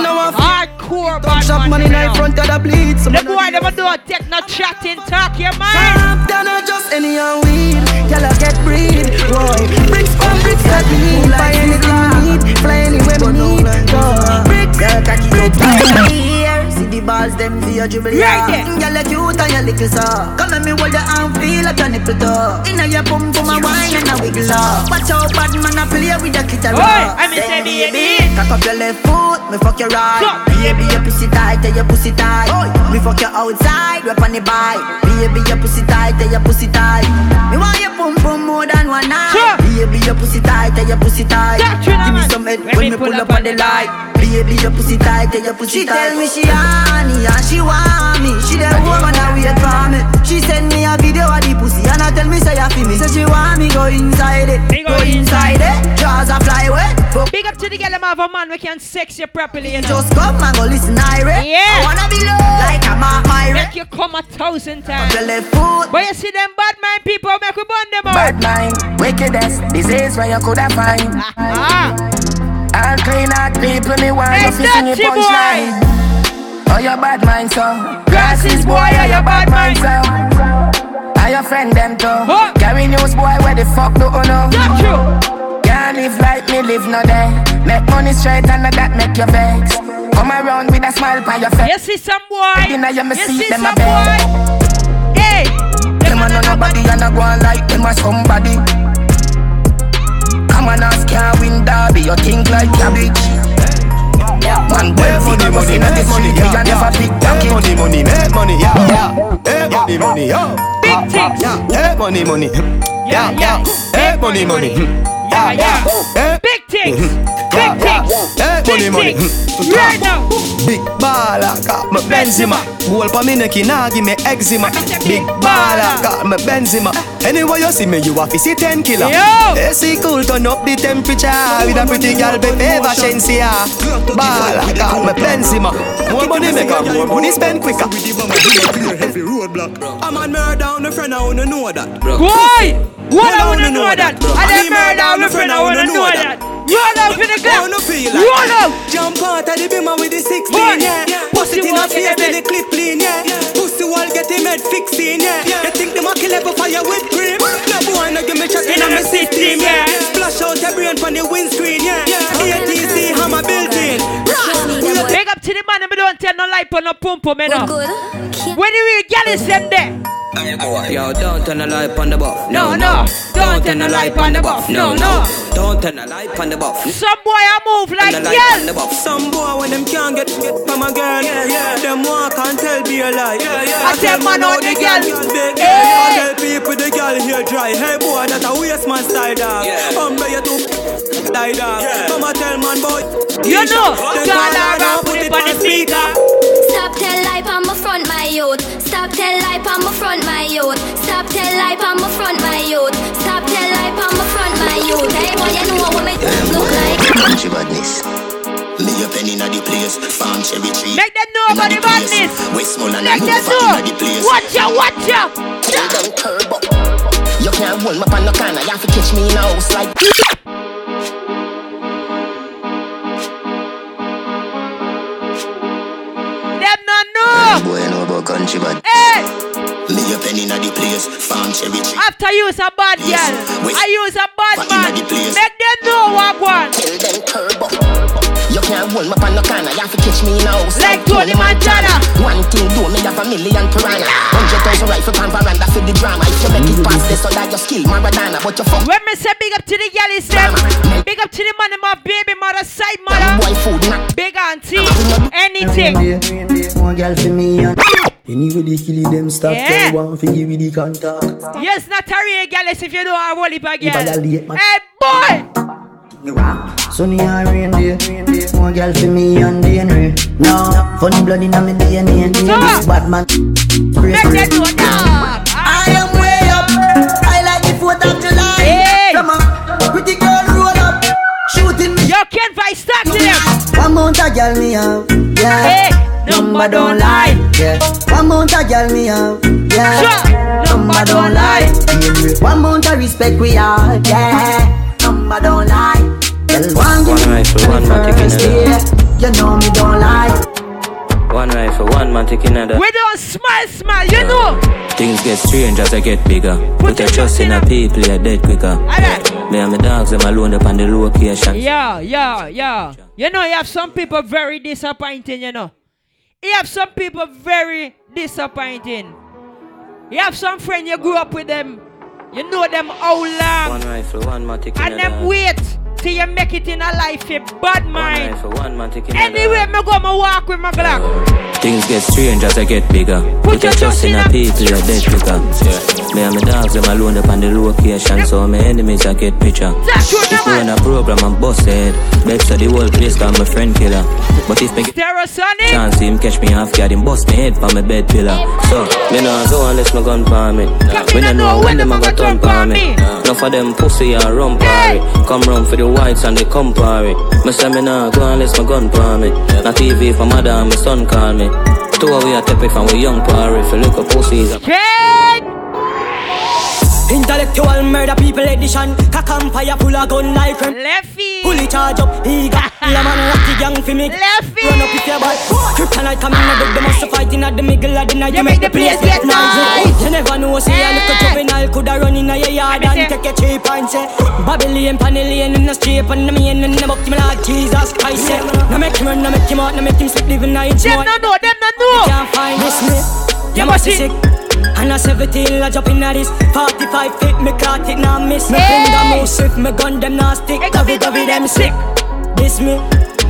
no want fit. Bad shop man, money them, in front of the bleed. Some The boy never do a take no chatting, talk your mind. Something not just any and weed. Girl, I get breed. Boy, bricks from bricks that we need. Buy anything we need. Fly anywhere we need. Go. Bricks. Girl, cocky up. Here, see the balls, them for your dribble. Right there. Girl, you cute and you little so. Come let me hold your arm, feel like your nipple toe. Inna your bum bum a wine and a wiggle up. Watch out, bad man, a play with the clitoris. Oi, I mean say baby. Cock up your left foot, me fuck your right. Baby, your pussy tight, tell your pussy tight. Me fuck you outside, rep on the bike. Baby, your pussy tight, tell your pussy tight. Me want your pum pum more than one night. Baby, your pussy tight, tell your pussy tight. Give me some head When me pull up on the light. Baby, your pussy tight, tell your pussy tight. She tell me she honey and she want me. She the woman that wait for me. She send me a video of the pussy and I tell me say you feel me. Say she want me go inside it, go inside it. Jaws a fly away. Big up to the girl, have a man we can sex you properly, you know. just come and go listen, Ira. Yeah. I wanna be low like a Mark Myra. Make you come a thousand times. Your left foot. But you see them bad mind people, make we burn them out. Bad mind, wickedest disease where you coulda find. Ah, All clean out people, me want Hey, you fi sing your punchline. Oh, your bad mind, so. Glasses boy, oh, your bad mind, so. Are your friend them too? Huh? Gary News boy, where the fuck do you know? not true. Can't live like me live no day. Make money straight and that make you vex. Come around with a smile on your face. You see some boy. You know you me see see them a some boy. Hey. Them a no nobody and a go on like them a somebody. Come on, ask can't win derby. You think like cabbage. Man, well, for the money, not the money, me a never pick Hey, pocket. money, money, make money, yeah, yeah. Hey, money, money, yo. Big things. Hey, money, money. Yeah, yeah. Hey, money, money. Yeah, yeah. Hey, Big things. Yeah, Big yeah. things. Hey, money, Big money. things. Right now. Big baller, got me Benzema. Goal pa me neck, nah give me eczema. Big baller, got me Benzema. Anyway you see me, you have to see ten killer. Yo. AC cool, turn up the temperature with a pretty girl, be favor Shensia. Baller, got me Benzema. More money make a more money spend quicker. Heavy roadblock. A man murder down a friend, I wanna know that. Boy. What I I wanna wanna know know that. that. I I them mean, murder man, my friend. I wanna know that. Roll out for the I club. wanna feel oh, like Roll out. Jump out of the beamer with the 16, yeah. Pussy Pussy in a walk in face, the then bed. the clip clean, yeah. Pussy wall get him head fixing, yeah. You think them a kill ever fire with cream? No boy, no give me shot in a me system, yeah. Splash out your brain from the windscreen, yeah. ATC hammer built in. Big up to the man, me don't tell no lie on no pump pum, you know. When the real gal is them there. Yo, don't turn the light on the buff. No, no. Don't turn the light on the buff. No, no. Don't turn the light on the buff. Some boy I move like the light on the girl. Some boy when them can't get get from a girl, yeah, yeah. Them walk and tell be a lie. Yeah, yeah. I tell man how how the girl- big. Hey. I tell people the girl here dry. Hey boy, that a waste man style dog. Yeah. Umbre you too die dog. Come a tell man boy. You know. Then Call call her her put it on the speaker. Stop tell lie on my front, my youth. Stop tell lie on my front, my youth. Stop tell lie on my front, my youth. Stop tell lie on my front, my youth. Hey boy, you know what me look like. Country badness. Me a penny inna the place, farm cherry tree. Make them know about the badness. Westmoreland Make and them inna the know. place. Watch out, watch out. Tell them turbo. You can't hold me up on no corner. You have to catch me in a house like. Them not know. Boy, I know about country bad. Hey. Me a penny inna the place, farm cherry tree. After you use a bad girl, I use a bad man. Make them know what one. Tell them curb up. You can't hold me up on no corner, you have to catch me now. Like Tony Montana. One thing do me have a million piranha. Hundred thousand rifle pan veranda for the drama. If you make it past this, so that your skill Maradona, but you fuck. When me say big up to the gal is them, big up to the money, my baby mother, side mother, boy food, not big auntie, anything. One girl for me and Anyway they kill them stop Yeah. Tell one for give the contact. Yes, not a real gal if you don't have a girl. If I late, man. Hey boy, Sunny and rain day One girl for me and DNA No, funny blood in my DNA This bad man. make them know dog. I am way up. I like the 4th of July. Hey. Come on. Pretty girl roll up. Shooting me. Yo, Ken Vice, talk to them. One mount a girl me have Yeah. Hey, number don't lie. Yeah One mount a girl me have Yeah Sure, number don't lie. One mount of respect we have Yeah Number don't lie Tell one One rifle, one man taking first another. yeah. You know me don't lie One rifle, one man taking another. We don't smile, smile, you know. Things get strange as I get bigger. Put your trust in a people, you're dead quicker. Me and my dogs, them alone up on the location. Yeah, yeah, yeah. You know, you have some people very disappointing, you know. You have some people very disappointing. You have some friend you grew up with them. You know them how long. One rifle, one taking And them wait till you make it in a life, you bad mind. rifle, one man taking Anyway, me go, me walk with my Glock. Things get strange as I get bigger. Put your trust in a people, you're dead quicker. Yeah. Me and my dogs, them alone up on the location. So my enemies, I get picture. If we run a program, I'm busted. Bet so the whole place got my friend killer. But if me get chance, him catch me half guard, him bust me head for my bed pillar. So, me nah go unless my gun palm me. We don't know when them a go turn palm me. Enough of them pussy and rum party. Come round for the whites and they come party. Me say me nah go unless my gun palm me. Na TV for mother and my son call me. Two of we a tap it from we young party. If you look at pussies, Intellectual murder people edition. Cock and fire full of gun like them. Leffy. Fully charge up. He got la man rocky gang for me. Leffy. Run up if you bad. Kryptonite coming of the must fight in at the middle of the night. You make the place get nice. You never know, say a little juvenile coulda run in a your yard and take a cheap and say Babylon, Panellian in the street and the main and the buck him like Jesus Christ. say. Now make him run, now make him out, now make him sleep living a inch Them no know, them no know. You can't find this me. You must be sick. And a 17 I jump in at this 45 feet me caught it now miss Me finger move swift me gun them now stick Cover cover them sick This me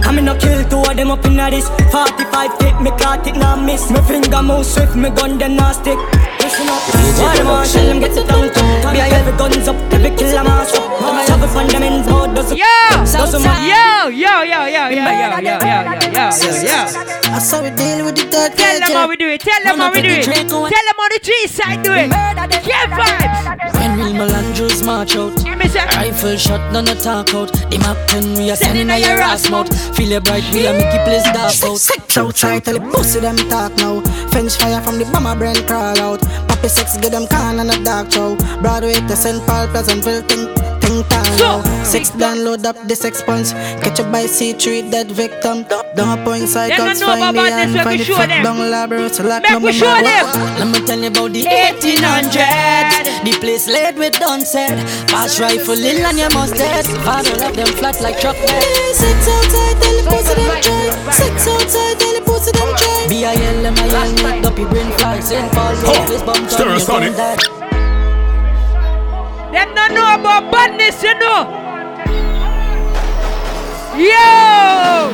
I me no kill two of them up in at this 45 feet me caught it now miss Me finger move swift me gun them now stick Listen up All the marshal them get it down Me I every guns up every kill a mass up Travel from them ends more doesn't Yo, Doesn't matter yo, yo, yo, yo, yo, yo, yo, yo, yo, yo, yo, yo. I saw we deal with the third Tell them how we do it. Tell them how we do it. Tell them how the G side do it. Get vibes. When real Melandros march out Rifle shot, none of talk out The Mac 10 we are sending a your ass mouth Feel your bright, we are make you place dark out Sex outside, tell the pussy them talk now. French fire from the bomber brain crawl out. Poppy sex, get them can and a dark show. Broadway to St. Paul, Pleasantville, think, long time now. Six down, load up six expanse. Catch up by C3 dead victim. Don't point cycles, find me and find it fuck down Labrador. So like no show them. Let me tell you about the 1800. The place laid with sunset. Pass rifle in and you must test. Father of them flat like chocolate. Six outside, tell the pussy them try. Six outside, tell the pussy them try. B I L M I L, make up brain fly. St. Paul's, this bomb, turn your them don't know about badness, you know. Yo!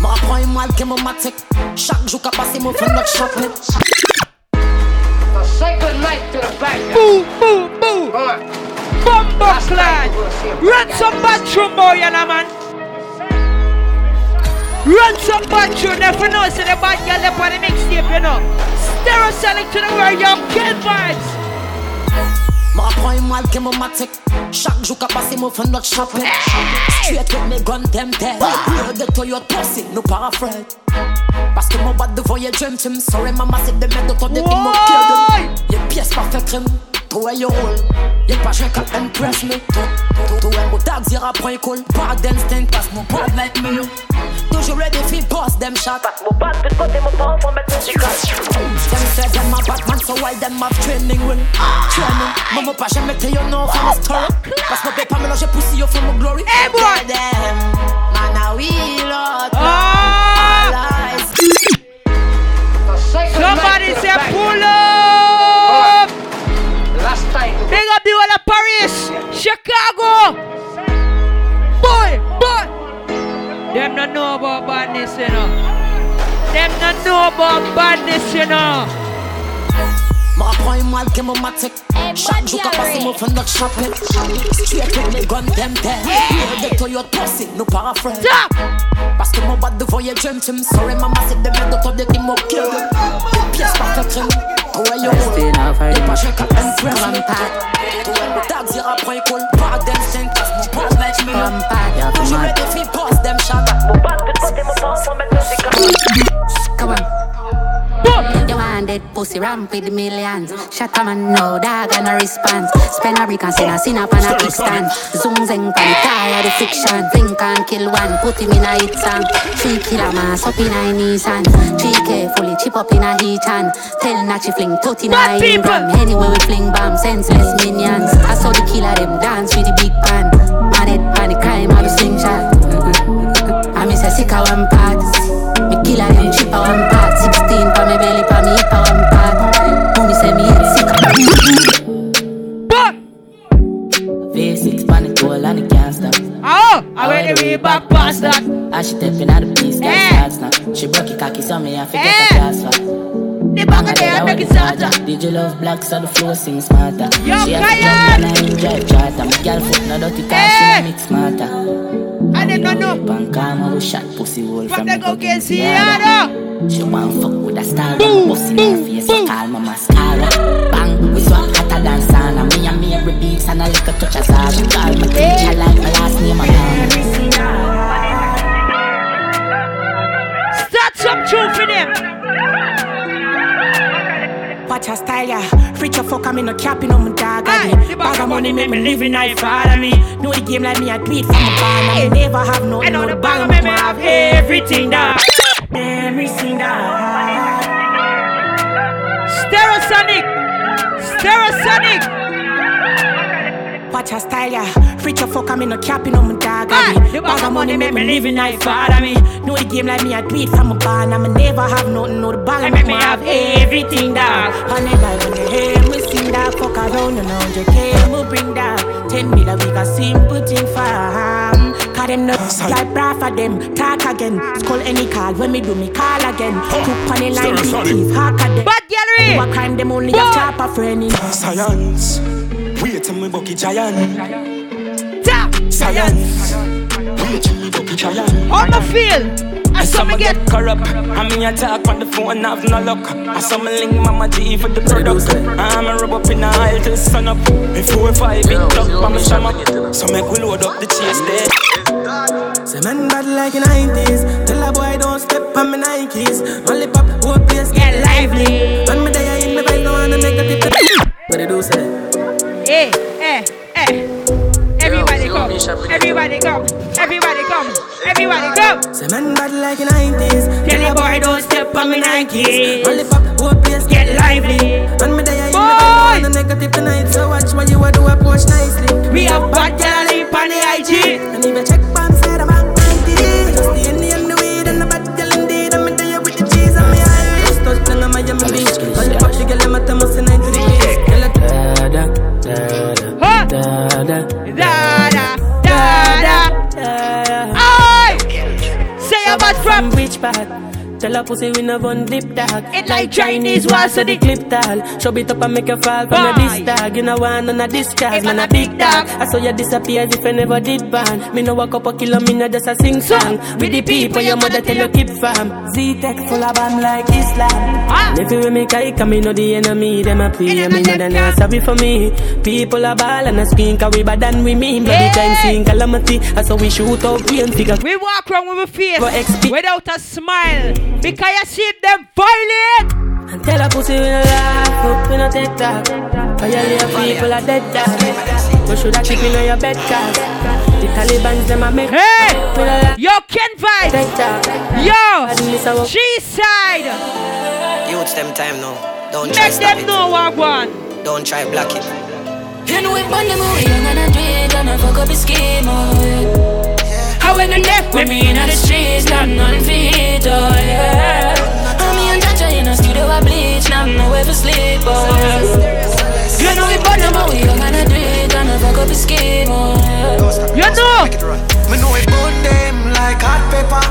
Ma prend mal que mon matic Chaque jour qu'a passé mon frère notre chocolat Say good night to the back. Boo, boo, boo. Bumbo clad. Run some bathroom, boy, you know, man. Run some bathroom. If you know, say the bad girl up on the mixtape, you know. Stereosonic to the world, young kid vibes. Ma point mal ke mo matik Chak jou ka pase mo fè not chapet Straight with me gun them tempted Yo de to yo tosi nou para fred Paske mo bat devoye jem tim Sorry mama se de met de to de king mo kye dem Ye piyes pa fè to where you hold. Yet pa shake up and me. To, to, to where my dogs here appoint call. Bad them stink pass my bad like me. Toujours ready fi boss them shot. Pass my bad bitch but them a power from my physical. Them said them a bad man so why them have training when training. Mama pa shake me tell you no from the story. Pass my paper me no she pussy you from my glory. Hey boy. Man a wheel out. Oh. Somebody say pull up. Big up the whole of Paris, Chicago. Boy, boy. Them not know about badness, you know. Them not know about badness, you know. Ma prend mal que mon matic Chaque jour qu'a passé mon fun notre chapelle Straight with me gun them dead. Hear the Toyota pussy, no para friend. Parce que mon bat de voyage j'aime tu me saurais ma masse de merde autour de qui m'ont kill Pièce par ta crème Ouais yo Y'a pas chèque à un frère Rampart Dogs ira prend école Pas them stink Mon boss match me Rampart Toujours les défis boss them shot. Mon bat de côté mon temps sans mettre musique Come on. You pussy ramp with millions. Shut a man no dog and a response. Spend a brick and send a sin up on a kickstand. Zoom zeng pan the car the fiction. Think and kill one, put him in a hit song. Three killer mass up in a Nissan. Three K fully chip up in a heat hand. Tell Nachi fling tot in a ram. Anyway we fling bomb senseless minions. I saw the killer them dance with the big band. Mad head pan the crime of the slingshot. I miss a sick of one part. Me killer them chip a one part. Did you love black so the flow sing smarter? Yo, she to jump and I drive charter. My girl foot no dirty car, she no mix smarter. I did not know. Pan calm, I shot pussy hole from the go get Sierra. She want fuck with a star, pussy in her face, call my mascara. Bang, we swap hotter than sauna. Me and me every beats and a little touch of. She call my teacher like my last name, I'm Start some truth for them. Her style, yeah. Rich your fuck, I'm in a capping on my dog. Aye, bag of money make me living life follow me. Know the game like me, I tweet from my barn. I never have no, no, the bag make me have everything that. Everything that. Stereosonic. Stereosonic. Watch her style, yeah. Rich your fuck, I'm in a capping on my dog. Aye, bag of money make me living life follow me. Know the game like me, I tweet from my barn. I'ma never have nothing, no the bag make me have everything that. On the line when you hear me sing that, fuck around and 100k, I'ma bring that. 10 million, we got simple thing for um. Cause them nuts like bra for them. Talk again, skull any call when me do me call again. Cook on the line, big teeth, hack at them. Bad Gyal RHE. What crime them only have chop a friend in. Science. Wait till me bucky giant. Tap. Science. Wait till me bucky giant. How me feel? I saw me get corrupt. I mean, I talk on the phone, and have no luck. I saw me link Mama G for the product. I'm a rub up in the aisle till sun up. Before five, big truck, I'm a sham up. So make we load up the chase there. Say man bad like in 90s Tell a boy don't step on my Nikes Only pop, whole place get lively When me there in me vibe, no wanna make a tip What they do say? Hey, hey, hey. Everybody come. Everybody come. Everybody come. Everybody come. Say man bad like in 90s Tell a boy don't step on me Nikes. Only pop, whole place Get lively. When me there in me vibe, no wanna negative tonight So watch what you a do, approach nicely We have bad girl in the IG. And even check part? Tell a pussy we no one dip dog. It like Chinese wall, so the clip tall. Show it up and make you fall from a disc tag. You know one on a discharge, man a big dog. I saw you disappear as if I never did ban. Me no walk up a kilo, me no just a sing song. With the people your mother tell you keep fam. Z-Tech full of bam like Islam. Ah. And if you with me kike, me know the enemy. Them a pray, me know they not sorry for me. People are ball and a screen, cause we bad than we mean. Bloody time seeing calamity. I saw we shoot out rain figure. We walk around with a face without a smile because you see them violent. And tell a pussy we no laugh, hope we no take that. Cause you hear people are dead dog. We shoulda keep in on your bed cause The Taliban's them a make. Hey, yo, Ken Vibe. Yo, G side. Youths them time now. Don't try Make stop them it. know what one. Don't try block it. You know it on the move, young and I do it, and I fuck up the scheme, oh yeah. How when you left with me in the streets, not none feet, oh yeah. I'm and Jaja in the studio, I bleach, now I'm nowhere to sleep, oh yeah. You know it on the move, young and I do it, and I fuck up the scheme, oh yeah. You know. Me know it burn them like hot pepper.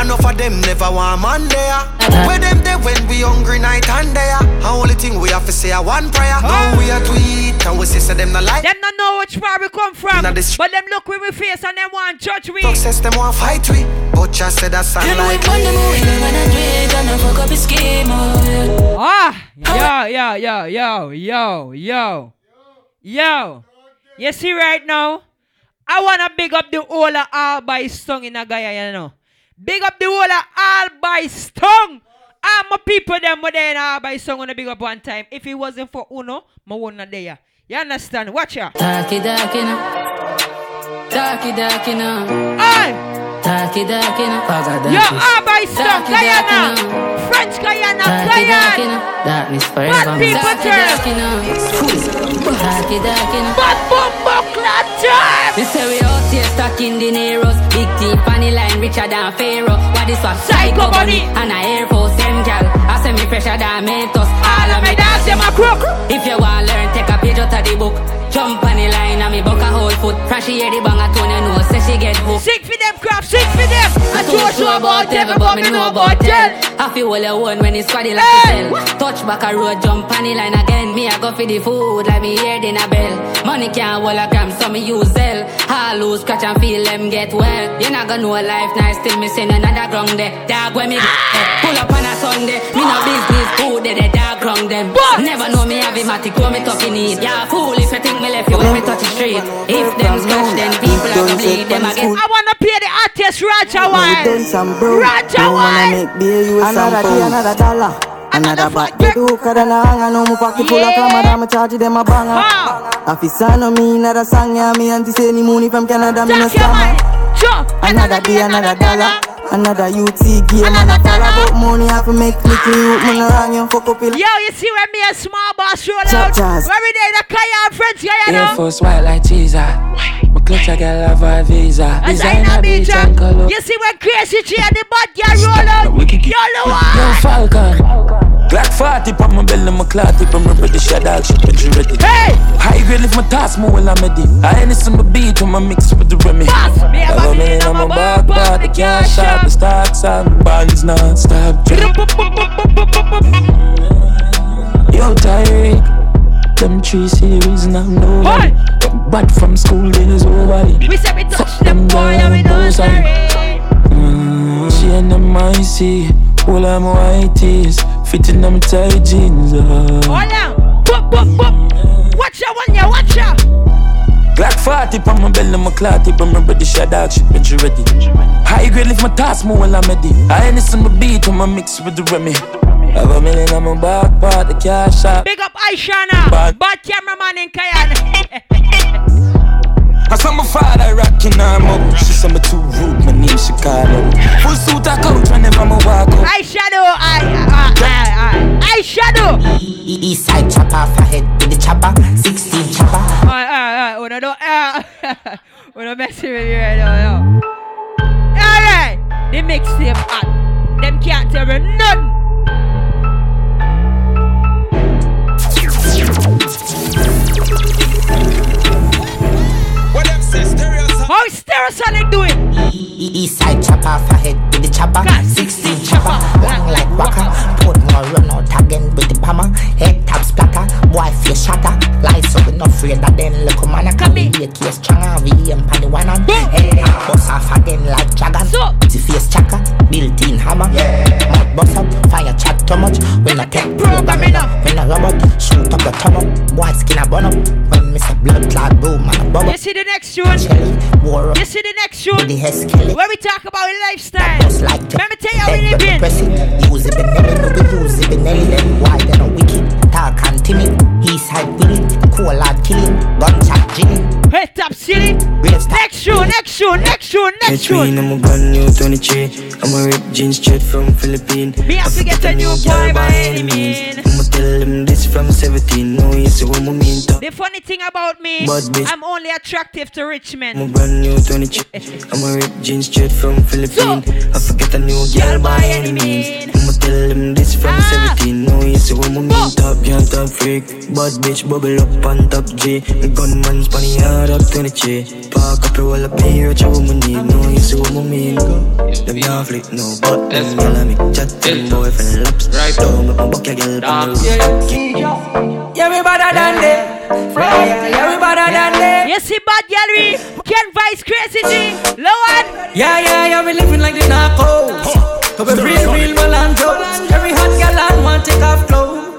Enough of them never want man there. Where them there when we hungry night and day. The only thing we have to say a one prayer. Now we are to eat and we say them not like. Them not know which part we come from. This- But them look with we face and them want judge we. Success them want fight we. But just said that sound You know like it on the move, young and I do it, and I fuck up the scheme, oh Ah, yeah. yo, yo, yo, yo, yo, yo, yo. You see right now, I wanna big up the whole of all by stung in a guy, you know. Big up the whole of all by stung. All my people them were there in all by stung wanna big up one time. If it wasn't for Uno, my not there. You understand? Watch out. Darky darky now. Darky darky now. Aye. Darky now. Paga darky. Yo, stung, Darky darky Guyana. French Guiana, Guyana. Darkness forever. Bad people turn. Darky darky. Bad bumbo time. We say we out here stuck in the Neros Big team, funny line, richer than Pharaoh What is what? Psycho Bunny. And a Air Force gal I say me fresher than Mentos All of me dance them a crook If you want learn, take a page out of the book Jump on the line and me buck a whole foot Frashy hear the bang a tone you know Say she get hooked Sing for them crap, sing for them. I told you about devil, but me know about. I feel well alone when it's squaddy like hey. sell. Touch back a road, jump on the line again. Me I go for the food like me hear in a bell. Money can't hold a gram, so me use Zell. I lose, scratch and feel them get well. You not gonna know life nice till me send another ground there. Dog when me eh, pull up on a Sunday, me no business food there. The dog ground them. Never know me have a matic, throw me talking need. Yeah, fool if you think me left you when me touch the street. If them scratch, then people are gonna bleed them again. I wanna play the artist Roger Done Wild. some bro. Roger No man Wild. make beer Another day, another dollar. Another back get hooker than a hanger No, my pocket full of Yeah. camera Me charge them a banger Officer no me another song Yeah, me auntie say ni money from Canada Me no scammer Another day, another dollar Another UT game and a follow But money have to make little youth Me no wrong you fuck up Yo, you see when me a small boss roll Chop out. jazz. Where we there, the Kaya French guy, you Air know. Force white like teaser. My clutch I got love a visa. As I Designer beach and color. You see when Crazy G and the bad girl roll out. Yo, Yo, Lua. Falcon. Glock 40 on my belly, my clot tip, I'm ready, shut dog shit, but you ready. Hey! High grade lift my task, more while I'm ready. I ain't some beat when I mix with the Remy. a Love me in my my back, but the cash shop, the stocks and bonds non-stop. Yo, Tyreek. Them three series now no Hey! But from school days over We say we touch them boy and we don't sorry. Mm, She and them icy, all I'm white tees, fitting them tight jeans. Uh. Hold on. Boop, boop, boop. Watch out, one, yeah, watch out. Glock 40 on my belly, my clot tip, I'm ready, shot dog shit, but you ready. High grade lift my task move while I'm ready. I ain't listen to beat when I mix with the Remy. Have a million on my back part, the cash shop. Big up Aishana. Bad. Bad cameraman in Cayenne. I saw my father rocking arm up. She said me too rude, my name Chicago. Full suit I coach whenever I walk up. Eyeshadow, eye, eye, eye, eye. Eyeshadow. East side chopper, forehead with the chopper, 16 chopper. Alright, alright, alright. When I don't, uh, when I messing with you right now, yo. Alright. They mix them hot. Them can't tell me none. How is Stereosonic doing? East side chopper, forehead with the chopper, 16 chopper. Long like waka, put more run out again with the hammer. Head tap splatter, boy face shatter. Lies so we not afraid that then look man a come be a case stronger. We aim pan the one on. Head bust off again like dragon. So the face chaka, built in hammer. Mud bust up, fire chat too much. We not take programming up. We not robot, shoot up the top up. Boy skin a bun up. When me say blood clot boom and a bubble. You see the next one? War. You see the next one? The. Where we talk about your lifestyle. like Let me tell you how we Beg when living. we press it. Use it Benelli, we use it Benelli. Why they no wicked? Talk and timid. East side willing. Cool hard killing. Gunshot drilling. Hey, top city. Next show, next show, next show, next Catch show. me in a brand new 23 I'm a rip jeans straight from Philippines. Me have to get a new boy by any means. I'ma tell them this from 17 No, you see what I mean The funny thing about me. I'm only attractive to rich I'm men. a brand new 23 I'm a rip jeans straight from Philippines. I forget a new girl by any means. I'ma tell them this from Ah. 17 No, you see what I mean Top girl, top freak. Bad bitch, bubble up on top G. The gunman spanny hard up 23 Park up your wall up here, rich a woman need. No, you see what I mean. Them not flick no button. Girl, I make chat to them boyfriend laps Right. Down, make my buck your girl on the roof. Yeah, we better than them. Yeah, yeah, we better than them. You see bad gallery, Ken Vice Crazy. G, Lowan. Yeah, yeah, yeah, we living like the narcos. Cause we real, real Melandos. Every hot gal and want take off clothes.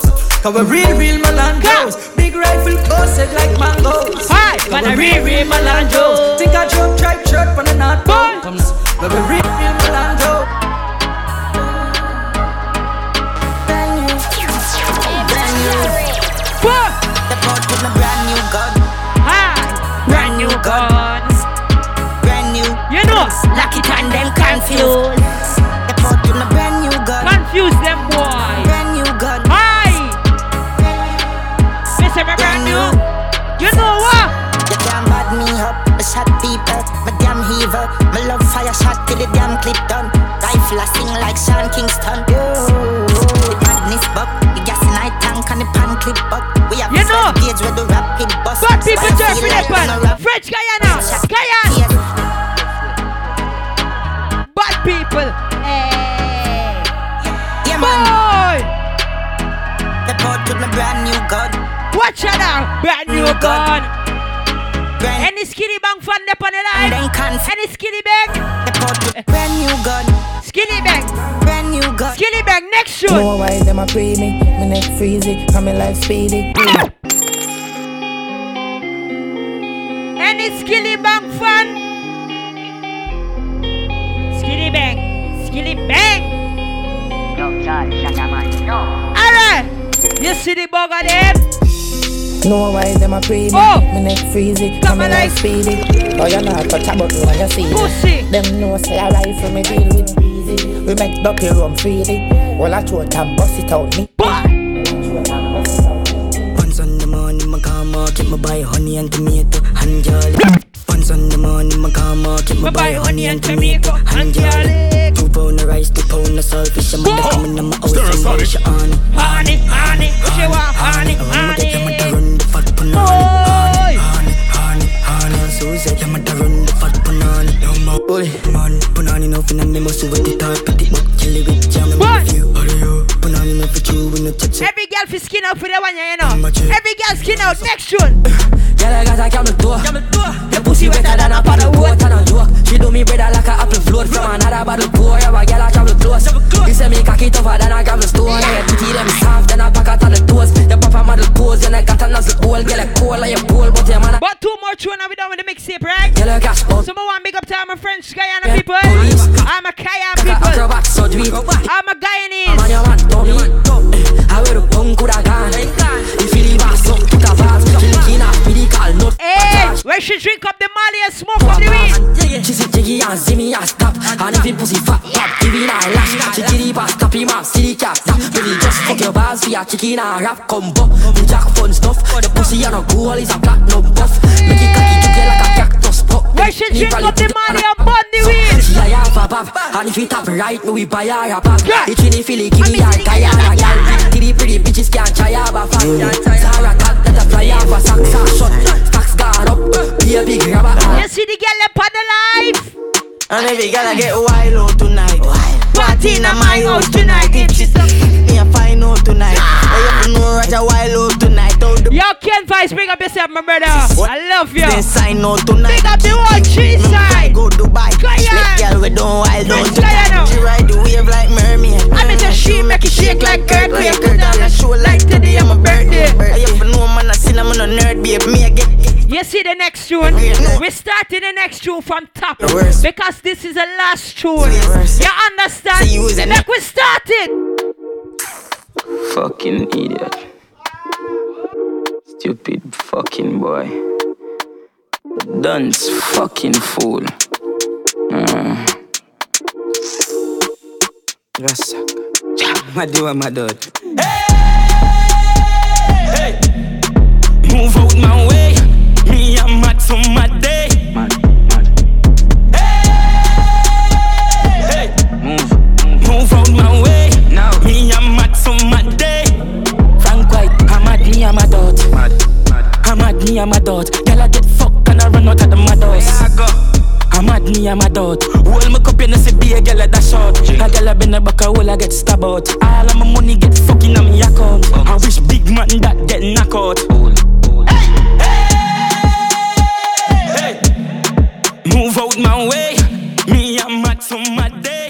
Cause we're real, real Melandos. Big rifle posted like mangoes. Hi, Cause man, we I real, real Melandos. Think I jump tribe shirt from the north pole. Cause we're real, real Melandos. Step out with my brand new gun. Brand new gun. Brand new. You know. Lock it and them confused. Step out with my brand new gun. Confuse them, My love fire shot till the damn clip done. Rifle I sing like Sean Kingston. The madness buck. The gas in I tank and the pan clip buck. We have You know. the gauge where the rapid bus. People turn for that I'm a one. rap- French Guiana. Guyana. Bad people. Hey. Yeah, man. Boy. Step out with my brand new gun. Watch out now. Brand new gun. Brand Any skinny bang fan up on the line? Any skinny bang? Step out with brand new gun. Skinny bang. Brand new gun. Skinny bang. Next show. Know why them a pre me? My neck freezy, and my life speedy. Any skilly bang fan? Skilly bang. Skilly bang. Alright. You see the bug of them? Know why them a pre oh. me? Oh. My neck freezy, Come and my on, life speedy. Oh, you not touch a button when you see me. Pussy. Them know say I rifle me deal with easy. We make ducky run freely. Well, I throw it and bust it out me. Once on the morning, my car market, my buy honey and tomato and jolly. Once on the morning, my car market, my buy honey and tomato and jolly. Two pound of rice, two pound of saltfish, I'm gonna come in my house and wash it on. Honey, honey, what you want? Honey, I'ma fat. Bully, man, no me with jam. What? No fit you. Every girl fi skin out for the one, you know. Every girl skin out. Next tune. Girl, I got a camel toe. Your pussy wetter than a paddle boat and a joke. She do me better like a apple float from another bottle pour. Yeah, a girl I travel close. You say me cocky tougher than a gravel stone. Yeah, your titty them soft than a packet on the toes. Your papa model pose and I got a nozzle hole. Girl, I cold like a pole, but your man. But two more tune and we done with the mixtape, right? Girl, I got. So I want big up to all my French Guiana Yeah, people. police. I'm a Cayenne people. Acrobat. I'm a Man, Guyanese. you want dummy. Eh, I wear the punk coulda gone. If you leave us up, put a vase. Off medical. Hey, where she drink up the Molly and smoke up the weed. She say jiggy and me and stop. And if him pussy fat pop, give it a lash. She kitty pass, tap him see the cat stop. Baby just fuck your balls for your chicken and rap combo. The jack fun stuff, the pussy and a goal is a platinum buff. Make it cocky juke like a cactus pop Where she drink up the Molly and burn the weed. She a half a pop, and if it tap right, me we buy her a pack It's in the Philly, give me her Guyana gal Pretty pretty bitches can't try her a fat Sarah cat that a fly off a socks are shut Stocks gone up, be a big grabber You see the girl up on the life. And every girl I get wild out tonight. Party in my house tonight. If she's Me a find out tonight. I have know Roger wild out tonight. Yo, Ken Vice, bring up yourself, my brother. I love you. then sign out tonight. Big up the one tree side. Go Dubai. Make girl we don't wild out tonight. She ride the wave like mermaid. I mean, the she make it shake like earthquake. Put on a show like today I'm a birthday. I have know man I seen I'm on a nerd babe. Me I get You see the next tune? We're starting the next tune from top because this is the last tune. You understand? So you was a Like we started. Fucking idiot. Stupid fucking boy. Dance fucking fool. Mm. Rasa. Madiwa madod. Hey, move out my way. Me I'm mad to my day. Me I'm a dot. Girl I get fucked and I run out of the mad house. I'm mad, me I'm a dot. Hold my cup, you know see be a girl at that short. A girl I been a back a hole, I get stabbed out. All of my money get fucking on me account. I wish big man that get knock out. Hey, move out my way. Me I'm mad to my day.